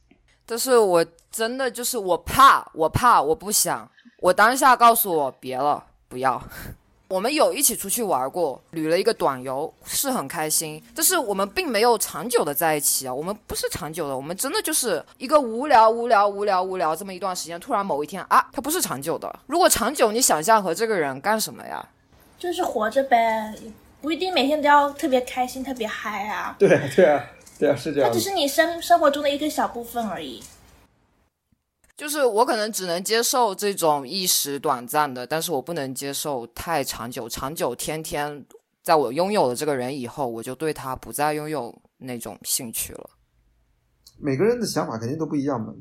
Speaker 2: 但是我真的就是我怕，我怕，我不想。我当下告诉我别了，不要。我们有一起出去玩过，旅了一个短游，是很开心。但是我们并没有长久的在一起啊，我们不是长久的，我们真的就是一个无聊、无聊、无聊、无聊这么一段时间。突然某一天啊，它不是长久的。如果长久，你想象和这个人干什么呀？
Speaker 5: 就是活着呗，不一定每天都要特别开心、特别嗨啊。
Speaker 6: 对啊，对啊，对啊，是这样的。
Speaker 5: 它只是你生生活中的一个小部分而已。
Speaker 2: 就是我可能只能接受这种一时短暂的，但是我不能接受太长久。长久，天天在我拥有了这个人以后，我就对他不再拥有那种兴趣了。
Speaker 6: 每个人的想法肯定都不一样嘛。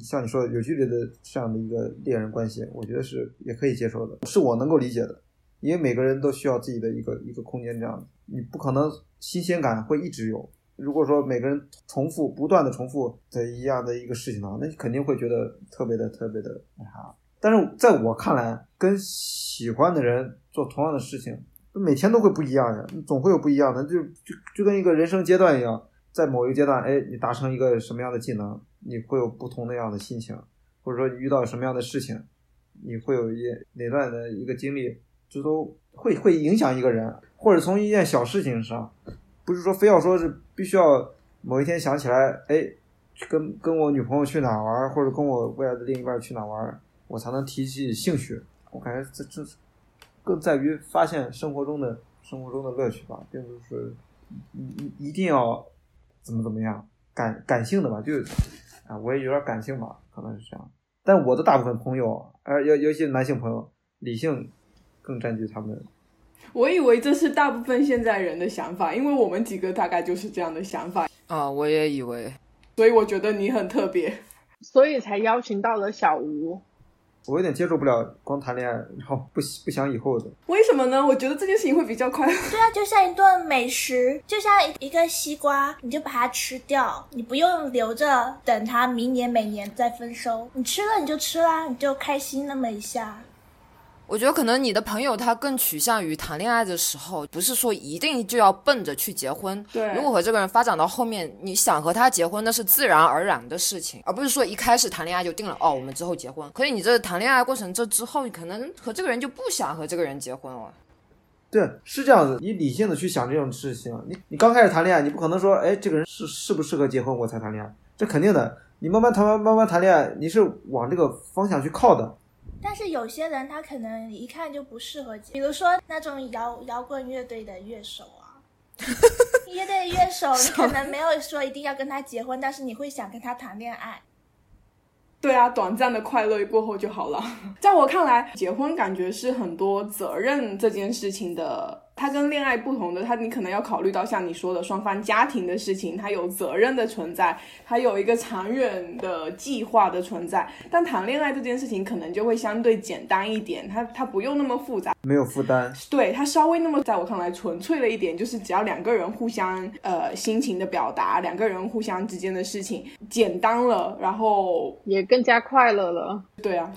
Speaker 6: 像你说的有距离的这样的一个恋人关系，我觉得是也可以接受的，是我能够理解的。因为每个人都需要自己的一个一个空间，这样子你不可能新鲜感会一直有。如果说每个人重复不断的重复的一样的一个事情的话，那你肯定会觉得特别的特别的那啥。但是在我看来，跟喜欢的人做同样的事情，每天都会不一样呀，总会有不一样的。就就就跟一个人生阶段一样，在某一个阶段，哎，你达成一个什么样的技能，你会有不同那样的心情，或者说你遇到什么样的事情，你会有一哪段的一个经历，这都会会影响一个人，或者从一件小事情上。不是说非要说是必须要某一天想起来，哎，跟跟我女朋友去哪玩，或者跟我未来的另一半去哪玩，我才能提起兴趣。我感觉这这更在于发现生活中的生活中的乐趣吧，并不是一一一定要怎么怎么样感感性的吧，就啊，我也有点感性吧，可能是这样。但我的大部分朋友，而尤尤其男性朋友，理性更占据他们。
Speaker 3: 我以为这是大部分现在人的想法，因为我们几个大概就是这样的想法
Speaker 2: 啊，我也以为，
Speaker 3: 所以我觉得你很特别，
Speaker 4: 所以才邀请到了小吴。
Speaker 6: 我有点接受不了光谈恋爱，然后不不想以后的。
Speaker 3: 为什么呢？我觉得这件事情会比较快乐。
Speaker 5: 对啊，就像一顿美食，就像一个西瓜，你就把它吃掉，你不用留着等它明年每年再丰收，你吃了你就吃啦，你就开心那么一下。
Speaker 2: 我觉得可能你的朋友他更趋向于谈恋爱的时候，不是说一定就要奔着去结婚。
Speaker 3: 对，
Speaker 2: 如果和这个人发展到后面，你想和他结婚，那是自然而然的事情，而不是说一开始谈恋爱就定了哦，我们之后结婚。可以，你这谈恋爱过程这之后，你可能和这个人就不想和这个人结婚了。
Speaker 6: 对，是这样子。你理性的去想这种事情，你你刚开始谈恋爱，你不可能说，哎，这个人适适不适合结婚我才谈恋爱，这肯定的。你慢慢谈，慢慢谈恋爱，你是往这个方向去靠的。
Speaker 5: 但是有些人他可能一看就不适合，比如说那种摇摇滚乐队的乐手啊，乐队乐手你可能没有说一定要跟他结婚，但是你会想跟他谈恋爱。
Speaker 3: 对啊，短暂的快乐过后就好了。在我看来，结婚感觉是很多责任这件事情的。它跟恋爱不同的，它你可能要考虑到像你说的双方家庭的事情，它有责任的存在，它有一个长远的计划的存在。但谈恋爱这件事情可能就会相对简单一点，它它不用那么复杂，
Speaker 6: 没有负担。
Speaker 3: 对，它稍微那么在我看来纯粹了一点，就是只要两个人互相呃心情的表达，两个人互相之间的事情简单了，然后
Speaker 4: 也更加快乐了。
Speaker 3: 对啊。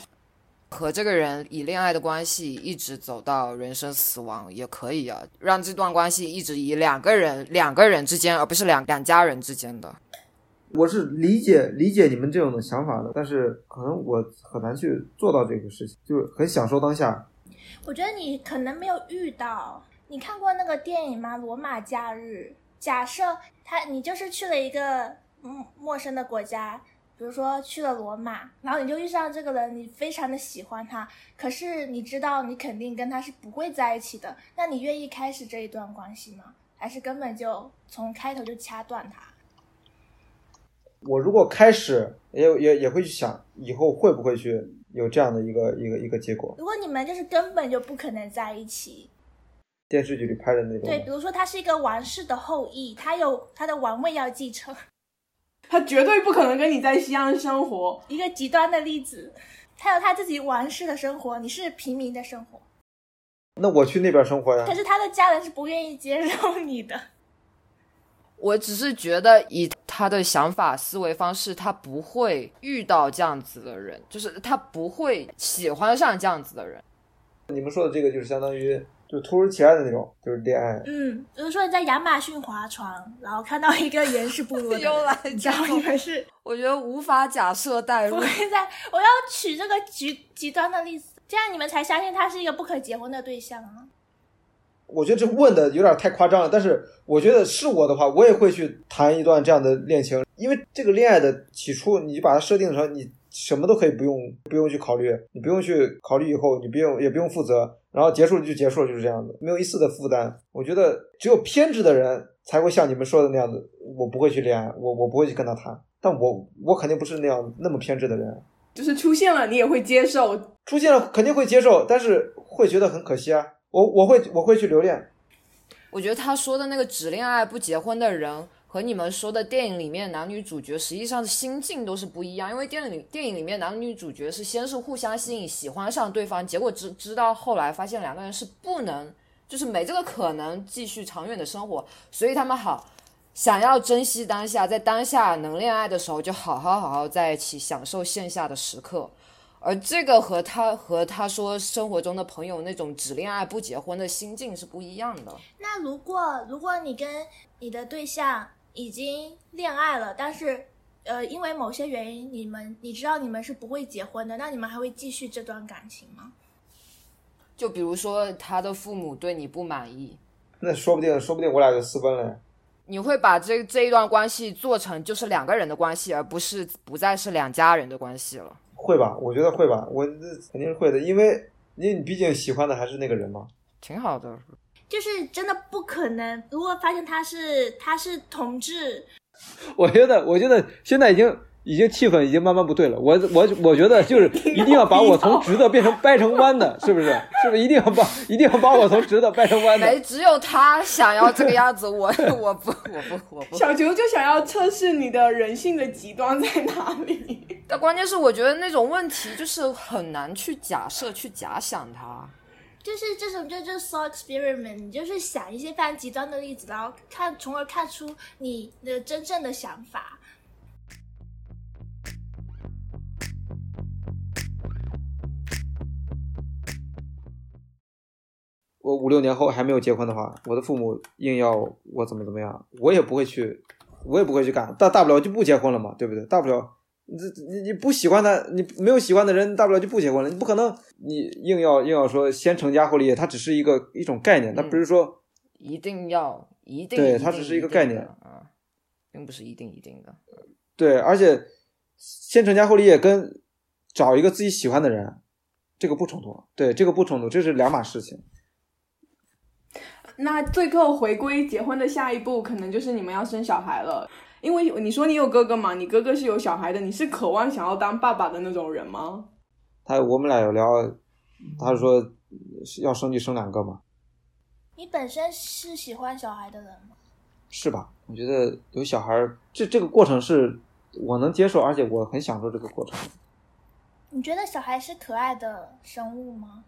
Speaker 2: 和这个人以恋爱的关系一直走到人生死亡也可以啊，让这段关系一直以两个人两个人之间，而不是两两家人之间的。
Speaker 6: 我是理解理解你们这种的想法的，但是可能我很难去做到这个事情，就是很享受当下。
Speaker 5: 我觉得你可能没有遇到，你看过那个电影吗？《罗马假日》。假设他你就是去了一个嗯陌生的国家，比如说去了罗马，然后你就遇上这个人，你非常的喜欢他，可是你知道你肯定跟他是不会在一起的，那你愿意开始这一段关系吗？还是根本就从开头就掐断他？
Speaker 6: 我如果开始也也也会去想，以后会不会去有这样的一个一个一个结果。
Speaker 5: 如果你们就是根本就不可能在一起，
Speaker 6: 电视剧里拍的那种，
Speaker 5: 对，比如说他是一个王室的后裔，他有他的王位要继承，
Speaker 3: 他绝对不可能跟你在西安生活。
Speaker 5: 一个极端的例子，他有他自己王室的生活，你是平民的生活，
Speaker 6: 那我去那边生活呀
Speaker 5: 可。是他的家人是不愿意接受你的。
Speaker 2: 我只是觉得以他的想法、思维方式，他不会遇到这样子的人，就是他不会喜欢上这样子的人。
Speaker 6: 你们说的这个就是相当于就突如其来的那种，就是恋爱。
Speaker 5: 嗯，比如说你在亚马逊划船，然后看到一个原始部落的，
Speaker 2: 又来
Speaker 5: 你知道
Speaker 2: 这种
Speaker 5: 你们是
Speaker 2: 我觉得无法假设代入
Speaker 5: 不。会在，我要取这个极极端的例子，这样你们才相信他是一个不可结婚的对象啊。
Speaker 6: 我觉得这问的有点太夸张了，但是我觉得是我的话，我也会去谈一段这样的恋情，因为这个恋爱的起初，你就把它设定成你什么都可以不用不用去考虑，你不用去考虑以后，你不用也不用负责，然后结束了就结束了，就是这样子，没有一丝的负担。我觉得只有偏执的人才会像你们说的那样子，我不会去恋爱，我我不会去跟他谈，但我我肯定不是那样那么偏执的人，
Speaker 3: 就是出现了，你也会接受。
Speaker 6: 出现了肯定会接受，但是会觉得很可惜啊，我我会我会去留恋。
Speaker 2: 我觉得他说的那个只恋爱不结婚的人，和你们说的电影里面男女主角实际上的心境都是不一样。因为电影里电影里面男女主角是先是互相吸引，喜欢上对方，结果知知道后来发现两个人是不能，就是没这个可能继续长远的生活，所以他们好想要珍惜当下，在当下能恋爱的时候就好好好好在一起，享受线下的时刻。而这个和他和他说生活中的朋友那种只恋爱不结婚的心境是不一样的。
Speaker 5: 那如果如果你跟你的对象已经恋爱了，但是呃因为某些原因你们你知道你们是不会结婚的，那你们还会继续这段感情吗？
Speaker 2: 就比如说他的父母对你不满意，
Speaker 6: 那说不定说不定我俩就私奔了。
Speaker 2: 你会把这这一段关系做成就是两个人的关系，而不是不再是两家人的关系了。
Speaker 6: 会吧？我觉得会吧，我这肯定是会的，因为因为你毕竟喜欢的还是那个人嘛。
Speaker 2: 挺好的，
Speaker 5: 就是真的不可能，如果发现他是他是同志，
Speaker 6: 我觉得，我觉得现在已经已经气氛已经慢慢不对了。我我我觉得就是 一定要把我从直的变成掰成弯的，是不是？是不是一定要把一定要把我从直的掰成弯的？
Speaker 2: 没只有他想要这个样子，我我不我不我不。
Speaker 3: 小球就想要测试你的人性的极端在哪里。
Speaker 2: 但关键是我觉得那种问题就是很难去假设去假想它。
Speaker 5: 就是这种就就是 thought experiment，你就是想一些非常极端的例子，然后看，从而看出你的真正的想法。
Speaker 6: 我五六年后还没有结婚的话，我的父母硬要我怎么怎么样，我也不会去，我也不会去干。大大不了就不结婚了嘛，对不对？大不了你你你不喜欢他，你没有喜欢的人，大不了就不结婚了。你不可能你硬要硬要说先成家后立业，它只是一个一种概念，它不是说
Speaker 2: 一定要一定
Speaker 6: 对它只是一个概念
Speaker 2: 啊，并不是一定一定的。
Speaker 6: 对，而且先成家后立业跟找一个自己喜欢的人，这个不冲突。对，这个不冲突，这是两码事情。
Speaker 3: 那最后回归结婚的下一步，可能就是你们要生小孩了。因为你说你有哥哥嘛，你哥哥是有小孩的，你是渴望想要当爸爸的那种人吗？
Speaker 6: 他我们俩有聊，他说要生就生两个嘛，
Speaker 5: 你本身是喜欢小孩的人吗？
Speaker 6: 是吧？我觉得有小孩，这这个过程是我能接受，而且我很享受这个过程。
Speaker 5: 你觉得小孩是可爱的生物吗？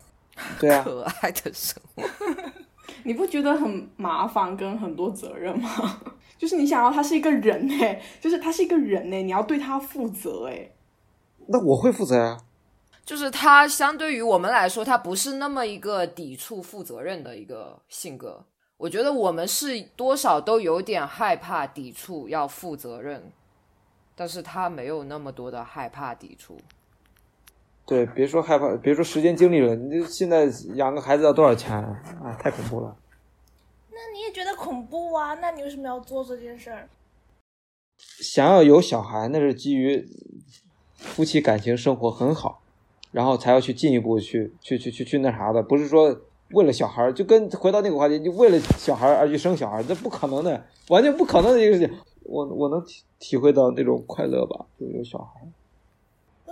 Speaker 6: 对啊，
Speaker 2: 可爱的生物，
Speaker 3: 你不觉得很麻烦跟很多责任吗？就是你想要他是一个人哎、就是他是一个人哎、你要对他负责哎、
Speaker 6: 那我会负责呀、
Speaker 2: 就是他相对于我们来说，他不是那么一个抵触、负责任的一个性格。我觉得我们是多少都有点害怕、抵触、要负责任，但是他没有那么多的害怕、抵触。
Speaker 6: 对，别说害怕，别说时间精力了，你这现在养个孩子要多少钱啊？啊，太恐怖了。
Speaker 5: 那你也觉得恐怖啊？那你为什么要做这件事儿？
Speaker 6: 想要有小孩，那是基于夫妻感情生活很好，然后才要去进一步去去去去去那啥的，不是说为了小孩，就跟回到那个话题，就为了小孩而去生小孩，这不可能的，完全不可能的一个事情。我我能体体会到那种快乐吧，就有小孩。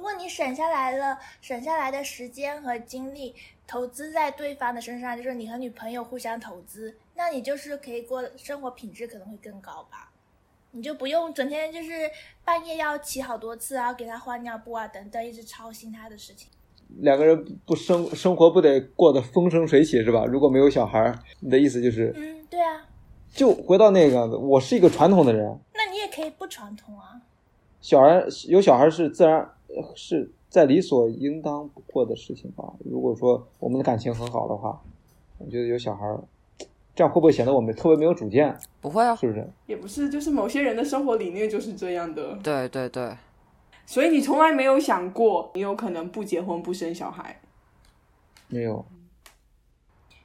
Speaker 5: 如果你省下来了，省下来的时间和精力投资在对方的身上，就是你和女朋友互相投资，那你就是可以过生活品质可能会更高吧。你就不用整天就是半夜要起好多次啊，给他换尿布啊等等，一直操心他的事情。
Speaker 6: 两个人不生生活不得过得风生水起是吧？如果没有小孩，你的意思就是，
Speaker 5: 嗯，对啊，
Speaker 6: 就回到那个。我是一个传统的人，
Speaker 5: 那你也可以不传统啊。
Speaker 6: 小孩有小孩是自然呃是在理所应当不过的事情吧。如果说我们的感情很好的话，我觉得有小孩儿，这样会不会显得我们特别没有主见？
Speaker 2: 不会啊，
Speaker 6: 是不是？
Speaker 3: 也不是，就是某些人的生活理念就是这样的，
Speaker 2: 对对对，
Speaker 3: 所以你从来没有想过你有可能不结婚不生小孩。
Speaker 6: 没有，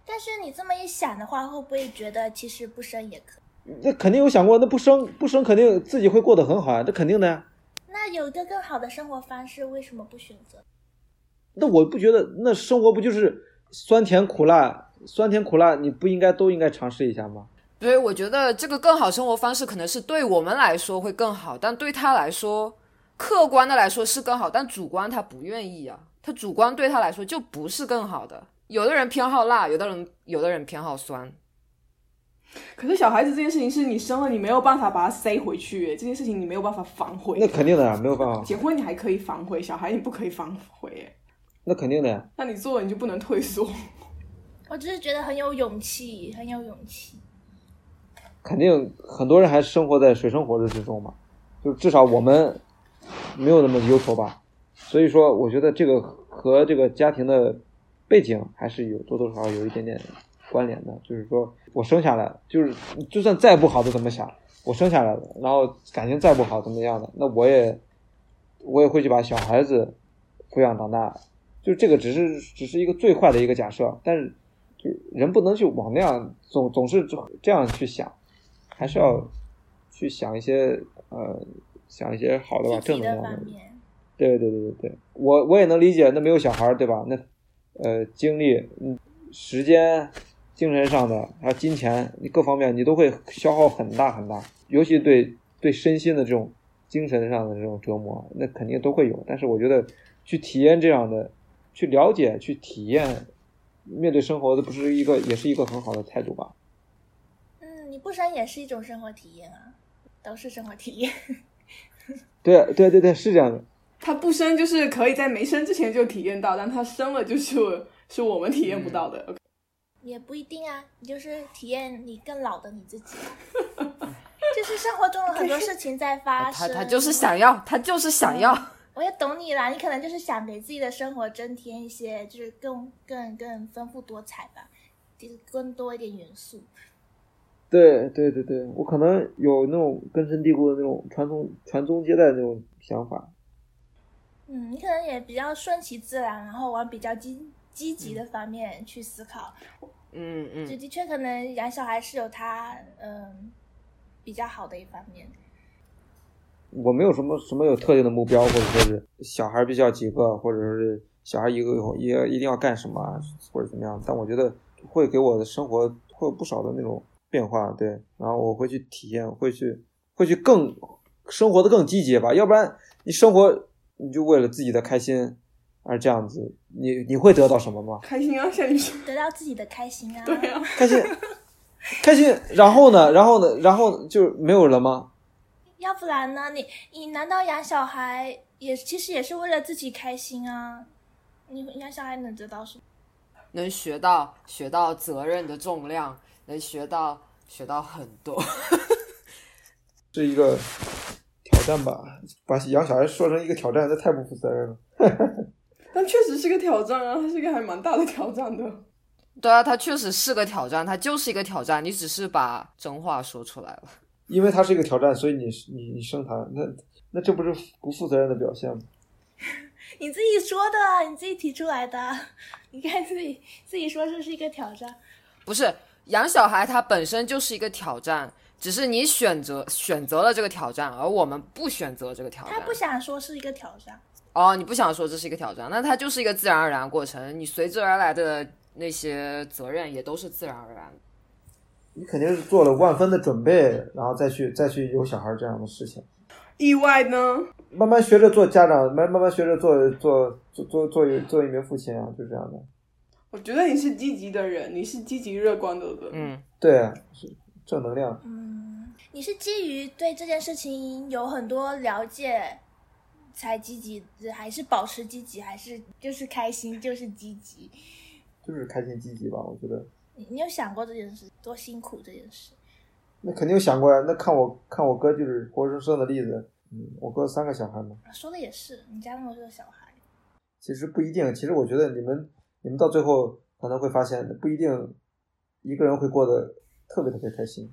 Speaker 5: 但是你这么一想的话，会不会觉得其实不生也可以？
Speaker 6: 那肯定有想过，那不生不生肯定自己会过得很好呀，这肯定的呀。
Speaker 5: 那有一个更好的生活方式，为什么不选择？
Speaker 6: 那我不觉得，那生活不就是酸甜苦辣，酸甜苦辣，你不应该都应该尝试一下吗？
Speaker 2: 所以我觉得这个更好生活方式可能是对我们来说会更好，但对他来说，客观的来说是更好，但主观他不愿意啊，他主观对他来说就不是更好的。有的人偏好辣，有的人有的人偏好酸。
Speaker 3: 可是小孩子这件事情是你生了，你没有办法把它塞回去，这件事情你没有办法反悔。
Speaker 6: 那肯定的呀，没有办法，
Speaker 3: 结婚你还可以反悔，小孩你不可以反悔，哎
Speaker 6: 那肯定的呀。
Speaker 3: 那你做了你就不能退缩。
Speaker 5: 我只是觉得很有勇气，很有勇气。
Speaker 6: 肯定很多人还生活在水深火热之中嘛，就至少我们没有那么忧愁吧。所以说，我觉得这个和这个家庭的背景还是有多多少少有一点点关联的。就是说我生下来，就是就算再不好的怎么想，我生下来了，然后感情再不好怎么样的，那我也我也会去把小孩子抚养长大。就这个只是只是一个最坏的一个假设，但是就人不能去往那样总总是这样去想。还是要去想一些呃，想一些好的吧，正能量的。对对对对对，我我也能理解，那没有小孩儿对吧？那呃，精力、嗯，时间、精神上的还有金钱，你各方面你都会消耗很大很大，尤其对对身心的这种精神上的这种折磨，那肯定都会有。但是我觉得去体验这样的，去了解、去体验，面对生活的不是一个，也是一个很好的态度吧。
Speaker 5: 嗯，你不生也是一种生活体验啊，都是生活体验。
Speaker 6: 对对对对，是这样的。
Speaker 3: 他不生就是可以在没生之前就体验到，但他生了就是是我们体验不到的。
Speaker 5: 也不一定啊，你就是体验你更老的你自己啊。就是生活中有很多事情在发生，
Speaker 2: 他他就是想要，他就是想要。
Speaker 5: 我也懂你啦，你可能就是想给自己的生活增添一些，就是更更更丰富多彩吧，就是更多一点元素。
Speaker 6: 对对对对，我可能有那种根深蒂固的那种传宗传宗接代的那种想法。
Speaker 5: 嗯，你可能也比较顺其自然，然后往比较积积极的方面去思考。
Speaker 2: 嗯嗯嗯
Speaker 5: 就的确可能养小孩是有他嗯比较好的一方面。
Speaker 6: 我没有什么什么有特定的目标，或者说是小孩必须要几个，或者说是小孩一个以后也一定要干什么，啊或者怎么样。但我觉得会给我的生活会有不少的那种变化，对。然后我会去体验，会去会去更生活的更积极吧。要不然你生活你就为了自己的开心而这样子，你你会得到什么吗？
Speaker 3: 开心啊，像你说，
Speaker 5: 得到自己的开心啊。
Speaker 3: 对啊，
Speaker 6: 开心，开心。然后呢？然后呢？然后就没有了吗？
Speaker 5: 要不然呢？你你难道养小孩也其实也是为了自己开心啊？你养小孩能得到什么？
Speaker 2: 能学到学到责任的重量，能学到学到很多。
Speaker 6: 是一个挑战吧，把养小孩说成一个挑战，这太不负责任了。
Speaker 3: 但确实是个挑战啊，它是一个还蛮大的挑战的。
Speaker 2: 对啊，它确实是个挑战，它就是一个挑战，你只是把真话说出来了。
Speaker 6: 因为它是一个挑战，所以你你你生它，那那这不是不负责任的表现吗？
Speaker 5: 你自己说的，你自己提出来的，你看自己自己说这是一个挑战。
Speaker 2: 不是养小孩它本身就是一个挑战，只是你选择选择了这个挑战，而我们不选择这个挑战。
Speaker 5: 他不想说是一个挑战，
Speaker 2: 哦，你不想说这是一个挑战，那它就是一个自然而然的过程，你随之而来的那些责任也都是自然而然的。
Speaker 6: 你肯定是做了万分的准备，然后再去再去有小孩这样的事情。
Speaker 3: 意外呢？
Speaker 6: 慢慢学着做家长，慢慢慢学着做做做做做一做一名父亲啊，就这样的。
Speaker 3: 我觉得你是积极的人，你是积极乐观的人。
Speaker 2: 嗯，
Speaker 6: 对，是正能量。
Speaker 5: 嗯，你是基于对这件事情有很多了解才积极，还是保持积极，还是就是开心就是积极？
Speaker 6: 就是开心积极吧，我觉得。
Speaker 5: 你你有想过这件事多辛苦这件事？
Speaker 6: 那肯定有想过呀。那看我看我哥就是活生生的例子。嗯，我哥三个小孩嘛。
Speaker 5: 说的也是，你家那么多小孩。
Speaker 6: 其实不一定，其实我觉得你们你们到最后可能会发现，不一定一个人会过得特别特别开心。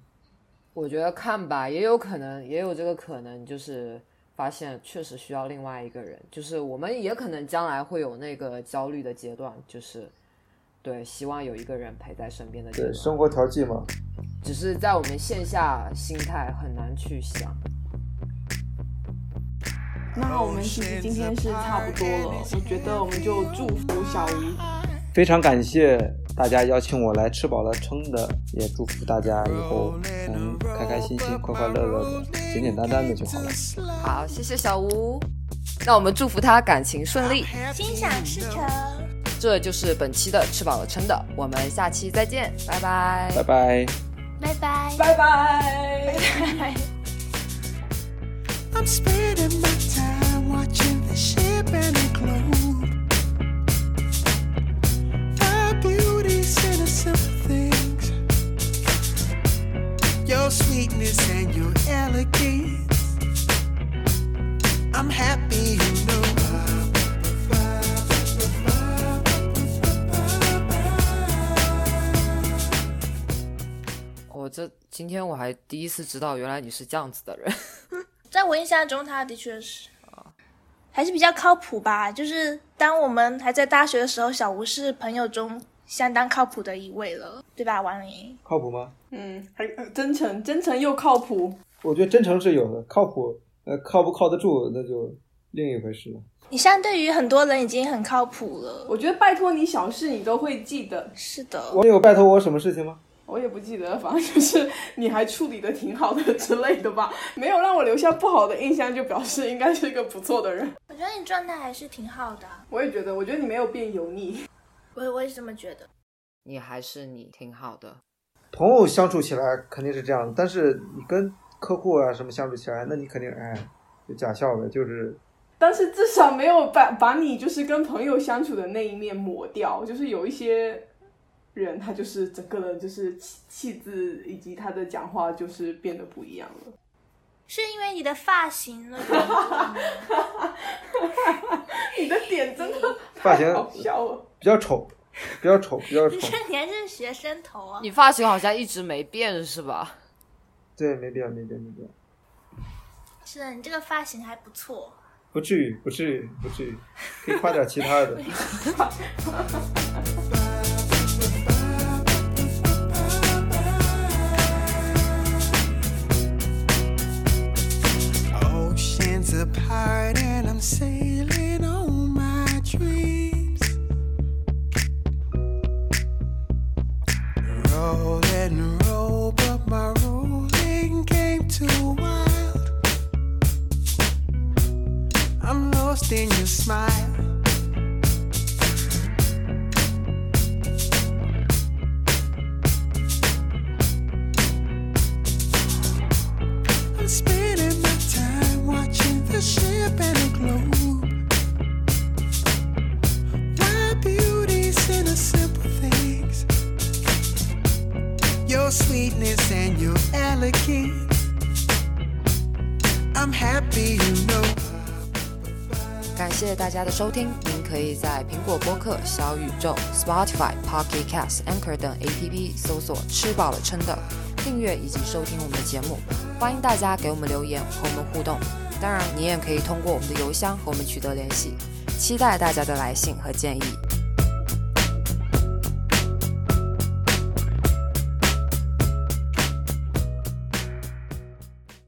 Speaker 2: 我觉得看吧，也有可能，也有这个可能，就是发现确实需要另外一个人，就是我们也可能将来会有那个焦虑的阶段，就是对，希望有一个人陪在身边的阶
Speaker 6: 对，生活调剂嘛。
Speaker 2: 只是在我们线下心态很难去想。
Speaker 3: 那我们其实今天是差不多了，我觉得我们就祝福小吴。
Speaker 6: 非常感谢大家邀请我来吃饱了撑的，也祝福大家以后能开开心心、快快乐乐的、简简单单的就好了。
Speaker 2: 好，谢谢小吴。那我们祝福他感情顺利。
Speaker 5: 心想事成。
Speaker 2: 这就是本期的吃饱了撑的，我们下期再见，拜拜。
Speaker 6: 拜拜。
Speaker 5: 拜拜。
Speaker 3: 拜拜。
Speaker 1: I'm spending my time watching the ship and the globe. Sweetness and your elegance. I'm happy, you know.
Speaker 2: Oh, 我这今天我还第一次知道，原来你是这样子的人。
Speaker 5: 在我印象中，他的确是，还是比较靠谱吧。就是当我们还在大学的时候，小吴是朋友中相当靠谱的一位了，对吧，王林？
Speaker 6: 靠谱吗？
Speaker 3: 嗯，还呃真诚，真诚又靠谱。
Speaker 6: 我觉得真诚是有的，靠谱，呃，靠不靠得住那就另一回事了。
Speaker 5: 你相对于很多人已经很靠谱了。
Speaker 3: 我觉得拜托你小事你都会记得，
Speaker 5: 是的，
Speaker 6: 我有拜托我什么事情吗？
Speaker 3: 我也不记得，反正就是你还处理的挺好的之类的吧，没有让我留下不好的印象，就表示应该是一个不错的人。
Speaker 5: 我觉得你状态还是挺好的啊，
Speaker 3: 我也觉得，我觉得你没有变油腻。
Speaker 5: 我我也是这么觉得。
Speaker 2: 你还是你挺好的。
Speaker 6: 朋友相处起来肯定是这样，但是你跟客户啊什么相处起来，那你肯定哎，就假笑呗，就是
Speaker 3: 但是至少没有把把你就是跟朋友相处的那一面抹掉，就是有一些人他就是整个人就是气气质以及他的讲话就是变得不一样了。
Speaker 5: 是因为你的发型的原因吗
Speaker 3: 你的点真的
Speaker 6: 发型
Speaker 3: 好笑了。
Speaker 6: 比较丑，比较丑，比较丑
Speaker 5: 你。这你还是学生头啊？
Speaker 2: 你发型好像一直没变是吧？
Speaker 6: 对，没变，没变，没变，
Speaker 5: 是的，你这个发型还不错。
Speaker 6: 不至于，不至于，不至于，可以夸点其他的。
Speaker 1: sailing on my dreams. Roll and roll, but my rolling too wild. I'm lost in your smile.
Speaker 2: 大家的收听，您可以在苹果播客、小宇宙、Spotify、Pocket Cast、Anchor 等 APP 搜索“吃饱了撑的”，订阅以及收听我们的节目。欢迎大家给我们留言和我们互动，当然你也可以通过我们的邮箱和我们取得联系。期待大家的来信和建议。